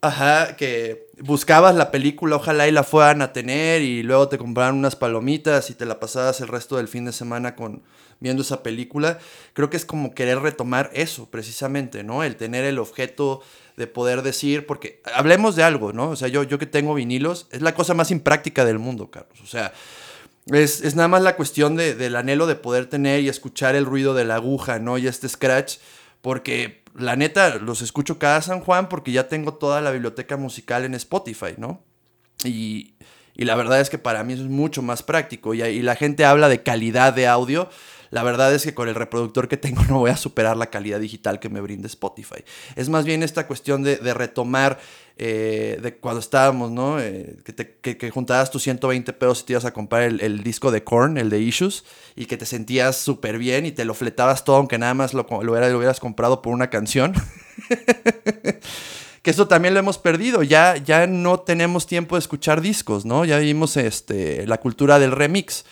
ajá, que buscabas la película, ojalá y la fueran a tener, y luego te compraban unas palomitas y te la pasabas el resto del fin de semana con viendo esa película, creo que es como querer retomar eso, precisamente, ¿no? El tener el objeto de poder decir, porque hablemos de algo, ¿no? O sea, yo, yo que tengo vinilos, es la cosa más impráctica del mundo, Carlos. O sea, es, es nada más la cuestión de, del anhelo de poder tener y escuchar el ruido de la aguja, ¿no? Y este scratch, porque la neta, los escucho cada San Juan porque ya tengo toda la biblioteca musical en Spotify, ¿no? Y, y la verdad es que para mí eso es mucho más práctico. Y, y la gente habla de calidad de audio. La verdad es que con el reproductor que tengo no voy a superar la calidad digital que me brinda Spotify. Es más bien esta cuestión de, de retomar eh, de cuando estábamos, ¿no? Eh, que, que, juntabas tus 120 pesos y te ibas a comprar el, disco de Korn, el de Issues, y que te sentías súper bien y te lo fletabas todo, aunque nada más lo, lo, era, lo hubieras comprado por una canción. que eso también lo hemos perdido. Ya, ya no tenemos tiempo de escuchar discos, ¿no? Ya vimos este, la cultura del remix.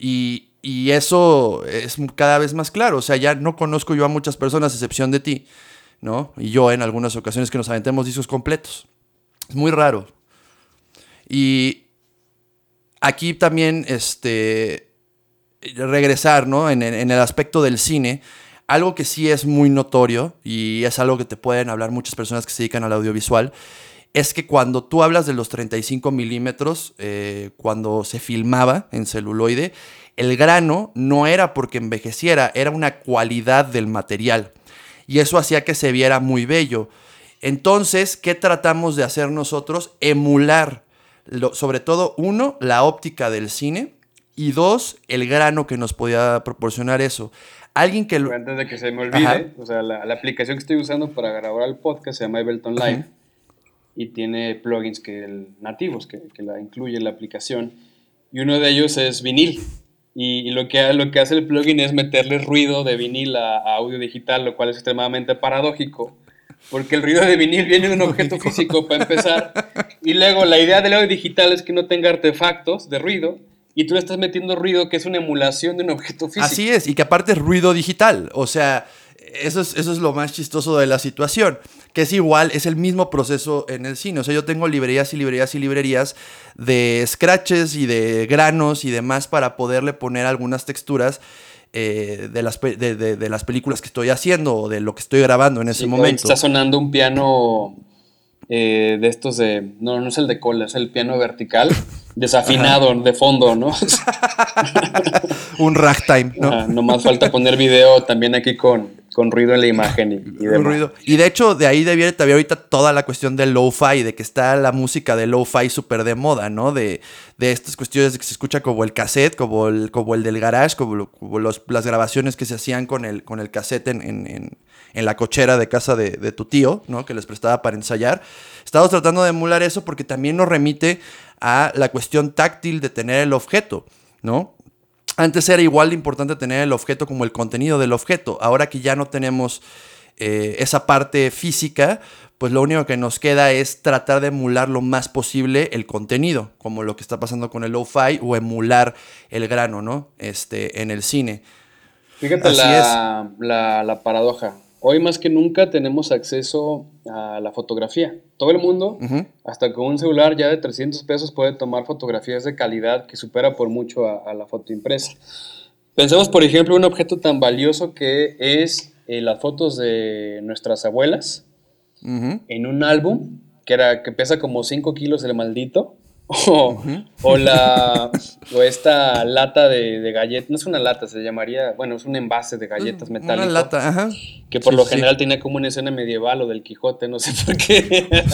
Y, y eso es cada vez más claro. O sea, ya no conozco yo a muchas personas, excepción de ti, ¿no? Y yo en algunas ocasiones que nos aventemos discos completos. Es muy raro. Y aquí también, este, regresar, ¿no? En, en, el aspecto del cine, algo que sí es muy notorio y es algo que te pueden hablar muchas personas que se dedican al audiovisual, es que cuando tú hablas de los 35 milímetros, eh, cuando se filmaba en celuloide, el grano no era porque envejeciera, era una cualidad del material. Y eso hacía que se viera muy bello. Entonces, ¿qué tratamos de hacer nosotros? Emular, lo, sobre todo, uno, la óptica del cine y dos, el grano que nos podía proporcionar eso. Alguien que lo... Antes de que se me olvide, Ajá. o sea, la, la, aplicación que estoy usando para grabar el podcast se llama Ableton Live. Y tiene plugins que el, nativos que, que la incluye la aplicación. Y uno de ellos es vinil. Y, y, lo, que, lo que hace el plugin es meterle ruido de vinil a, a, audio digital, lo cual es extremadamente paradójico, porque el ruido de vinil viene de un objeto físico para empezar, y luego la idea del audio digital es que no tenga artefactos de ruido, y tú le estás metiendo ruido que es una emulación de un objeto físico. Así es, y que aparte es ruido digital, o sea, eso es, eso es lo más chistoso de la situación, que es igual, es el mismo proceso en el cine. O sea, yo tengo librerías y librerías y librerías de scratches y de granos y demás para poderle poner algunas texturas. Eh, de, las, de, de, de, las películas que estoy haciendo o de lo que estoy grabando en ese sí, momento. Está sonando un piano eh, de estos de. No, no es el de cola, es el piano vertical, desafinado Ajá. de fondo, ¿no? un ragtime, ¿no? Ajá, nomás falta poner video también aquí con, con ruido en la imagen y, y demás. Ruido. Y de hecho, de ahí debiera también ahorita toda la cuestión del lo-fi, de que está la música de lo-fi súper de moda, ¿no? De, de estas cuestiones de que se escucha como el cassette, como el, como el del garage, como, como los, las grabaciones que se hacían con el, con el cassette en, en, en, en la cochera de casa de, de, tu tío, ¿no? Que les prestaba para ensayar. Estamos tratando de emular eso porque también nos remite a la cuestión táctil de tener el objeto, ¿no? Antes era igual de importante tener el objeto como el contenido del objeto. Ahora que ya no tenemos eh, esa parte física, pues lo único que nos queda es tratar de emular lo más posible el contenido, como lo que está pasando con el lo-fi o emular el grano, ¿no? Este, en el cine. Fíjate la, la, la, paradoja. Hoy más que nunca tenemos acceso a la fotografía. Todo el mundo, uh -huh. hasta con un celular ya de 300 pesos, puede tomar fotografías de calidad que supera por mucho a, a la foto impresa. Pensemos, por ejemplo, un objeto tan valioso que es eh, las fotos de nuestras abuelas uh -huh. en un álbum que, era, que pesa como 5 kilos el maldito. O, uh -huh. o, la, o esta lata de, de, galletas, no es una lata, se llamaría, bueno, es un envase de galletas metálicas. Una lata, ajá. Que por sí, lo general sí. tiene como una escena medieval o del Quijote, no sé por qué.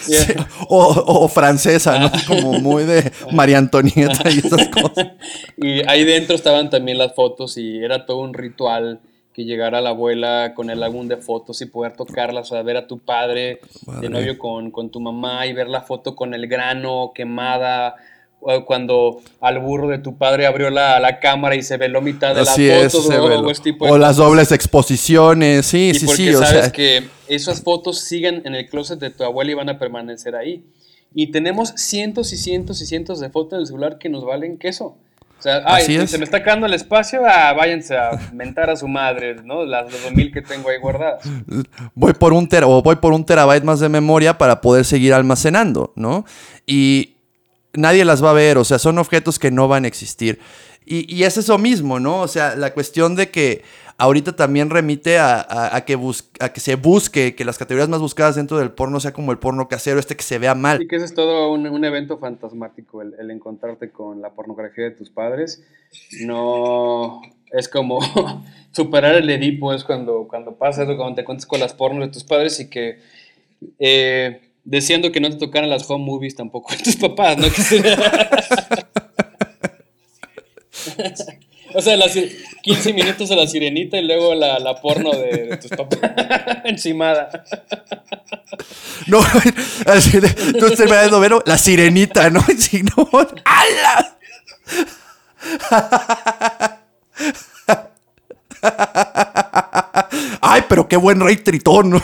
Sí. O, o, francesa, ¿no? Como muy de María Antonieta y esas cosas. y ahí dentro estaban también las fotos y era todo un ritual que llegara la abuela con el álbum de fotos y poder tocarlas, o sea, ver a tu padre de novio con, con, tu mamá y ver la foto con el grano quemada, cuando al burro de tu padre abrió la, la cámara y se ve la mitad de Así las es, fotos o, este tipo de las dobles exposiciones, sí, Y sí, porque sí, o sabes sea, que esas fotos siguen en el closet de tu abuela y van a permanecer ahí. Y tenemos cientos y cientos y cientos de fotos en el celular que nos valen queso. O sea, ay, Así es. se me está acabando el espacio, ah, váyanse a mentar a su madre, ¿no? Las 2000 que tengo ahí guardadas. voy por un tera, o voy por un terabyte más de memoria para poder seguir almacenando, ¿no? Y nadie las va a ver, o sea, son objetos que no van a existir. Y, y es eso mismo, ¿no? O sea, la cuestión de que ahorita también remite a, a- a que bus- a que se busque, que las categorías más buscadas dentro del porno sea como el porno casero, este que se vea mal. Y que ese es todo un, un evento fantasmático, el, el encontrarte con la pornografía de tus padres. No es como superar el Edipo, es cuando, cuando pasa eso, cuando te cuentas con las pornos de tus padres y que eh, deseando que no te tocaran las home movies tampoco de tus papás, ¿no? Que sería- o sea, las 15 minutos a la sirenita y luego la, la porno de, de tus papás encimada. No, así de, tú terminas ver la sirenita, ¿no? Sí, no, ¡ala! Ay, pero qué buen rey tritón, ¿no?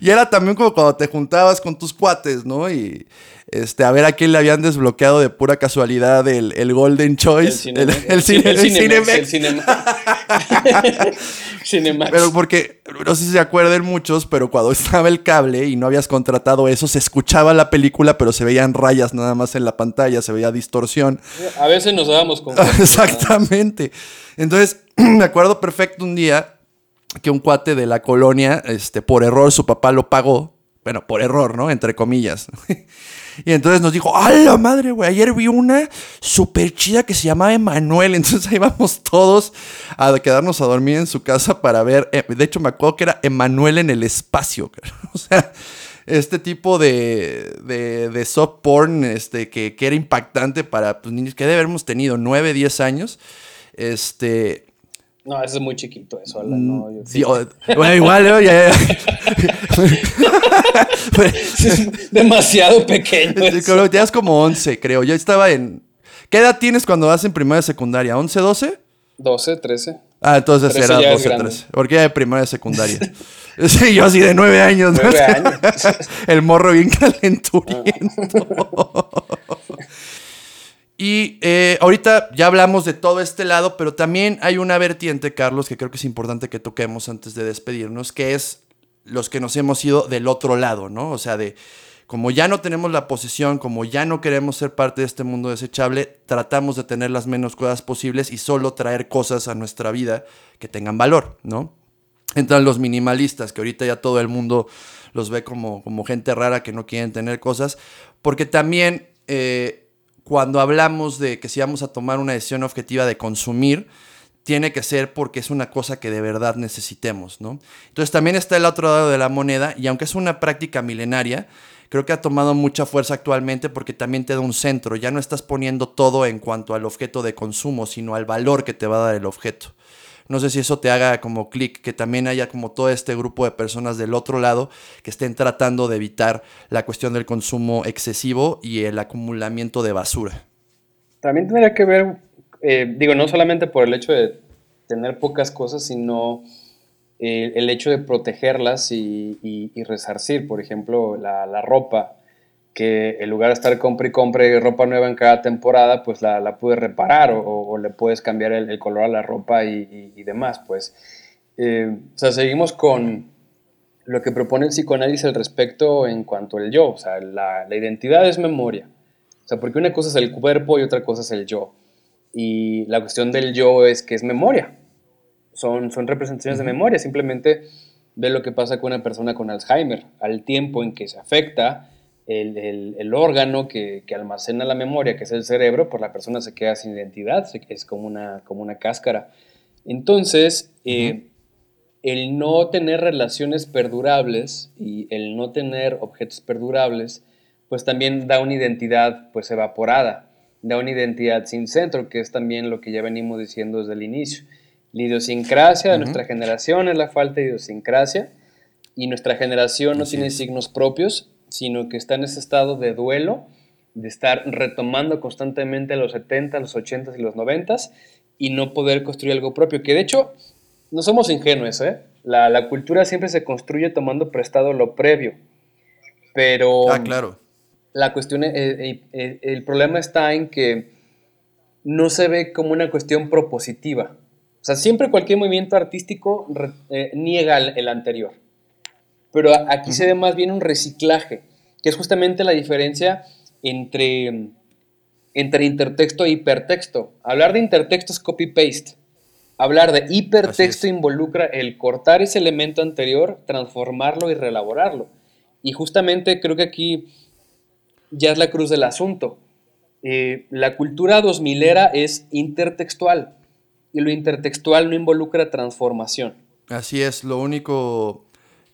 Y era también como cuando te juntabas con tus cuates, ¿no? Y este, a ver a quién le habían desbloqueado de pura casualidad el, el Golden Choice. El, el Cinemax. Pero porque, no sé si se acuerden muchos, pero cuando estaba el cable y no habías contratado eso, se escuchaba la película, pero se veían rayas nada más en la pantalla, se veía distorsión. A veces nos dábamos con Exactamente. Entonces, me acuerdo perfecto un día que un cuate de la colonia, este, por error, su papá lo pagó. Bueno, por error, ¿no? Entre comillas. Y entonces nos dijo, ¡a la madre, güey! Ayer vi una súper chida que se llamaba Emanuel. Entonces ahí vamos todos a quedarnos a dormir en su casa para ver. eh, de hecho, me acuerdo que era Emanuel en el espacio. O sea, este tipo de, de, de soft porn este, que, que era impactante para pues, niños que debe habermos tenido 9, 10 años. Este. No, eso es muy chiquito, eso, Alan, no, yo- sí, o- bueno, igual, ¿no? Ya- ya. Es demasiado pequeño. Creo que tenías como 11, creo. Yo estaba en. ¿Qué edad tienes cuando vas en primaria y secundaria? ¿11, 12? 12, 13. Ah, entonces Pero eso era ya es 12, grande. 13. Porque era de primaria y secundaria. sí, yo así de 9 años. ¿no? Nueve años. El morro bien calenturiento. Y eh, ahorita ya hablamos de todo este lado, pero también hay una vertiente, Carlos, que creo que es importante que toquemos antes de despedirnos, que es los que nos hemos ido del otro lado, ¿no? O sea, de como ya no tenemos la posesión, como ya no queremos ser parte de este mundo desechable, tratamos de tener las menos cosas posibles y solo traer cosas a nuestra vida que tengan valor, ¿no? Entran los minimalistas, que ahorita ya todo el mundo los ve como, como gente rara que no quieren tener cosas, porque también eh, cuando hablamos de que si vamos a tomar una decisión objetiva de consumir, tiene que ser porque es una cosa que de verdad necesitemos, ¿no? Entonces también está el otro lado de la moneda y aunque es una práctica milenaria, creo que ha tomado mucha fuerza actualmente porque también te da un centro, ya no estás poniendo todo en cuanto al objeto de consumo, sino al valor que te va a dar el objeto. No sé si eso te haga como clic, que también haya como todo este grupo de personas del otro lado que estén tratando de evitar la cuestión del consumo excesivo y el acumulamiento de basura. También tendría que ver, eh, digo, no solamente por el hecho de tener pocas cosas, sino eh, el hecho de protegerlas y, resarcir. Por ejemplo, la ropa, que en lugar de estar compre y compre ropa nueva en cada temporada, pues la, la puedes reparar o, o- o le puedes cambiar el, el color a la ropa y, y- y demás. Pues, Eh, o sea, seguimos con lo que propone el psicoanálisis al respecto en cuanto al yo. O sea, la, la identidad es memoria. O sea, porque una cosa es el cuerpo y otra cosa es el yo. Y la cuestión del yo es que es memoria. Son, son representaciones de memoria. Simplemente ve lo que pasa con una persona con Alzheimer. Al tiempo en que se afecta el, el- el órgano que, que almacena la memoria, que es el cerebro, pues la persona se queda sin identidad. es como una, como una cáscara. Entonces, eh, el no tener relaciones perdurables y el no tener objetos perdurables, pues también da una identidad pues evaporada, da una identidad sin centro, que es también lo que ya venimos diciendo desde el inicio. La idiosincrasia de nuestra generación es la falta de idiosincrasia y nuestra generación no tiene signos propios, sino que está en ese estado de duelo, de estar retomando constantemente los 70, los 80 y los 90 y no poder construir algo propio. Que de hecho, no somos ingenuos, ¿eh? La, la cultura siempre se construye tomando prestado lo previo. Pero. Ah, claro. La cuestión, eh, eh, eh, el problema está en que no se ve como una cuestión propositiva. O sea, siempre cualquier movimiento artístico niega el, anterior. Pero aquí se ve más bien un reciclaje, que es justamente la diferencia entre, entre intertexto e hipertexto. Hablar de intertexto es copy-paste. Hablar de hipertexto involucra el cortar ese elemento anterior, transformarlo y reelaborarlo. Y justamente creo que aquí ya es la cruz del asunto. Eh, la cultura 2000 era es intertextual y lo intertextual no involucra transformación. Así es, lo único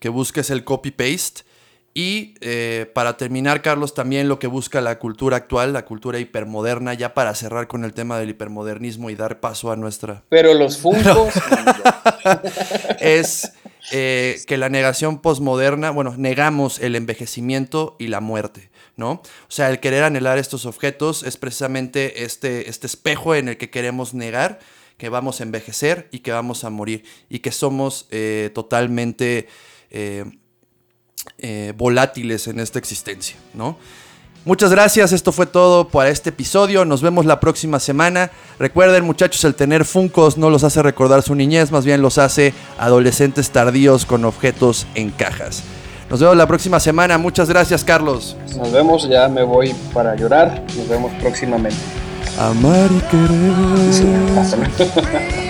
que busca es el copy-paste. Y eh, para terminar, Carlos, también lo que busca la cultura actual, la cultura hipermoderna, ya para cerrar con el tema del hipermodernismo y dar paso a nuestra... Pero los funcos... es eh, que la negación posmoderna, bueno, negamos el envejecimiento y la muerte, ¿no? O sea, el querer anhelar estos objetos es precisamente este, este espejo en el que queremos negar que vamos a envejecer y que vamos a morir y que somos eh, totalmente eh, volátiles en esta existencia, ¿no? Muchas gracias, esto fue todo para este episodio, nos vemos la próxima semana. Recuerden muchachos, el tener Funcos no los hace recordar su niñez, más bien los hace adolescentes tardíos con objetos en cajas. Nos vemos la próxima semana, muchas gracias Carlos. Nos vemos, ya me voy para llorar, nos vemos próximamente. Amar y querer.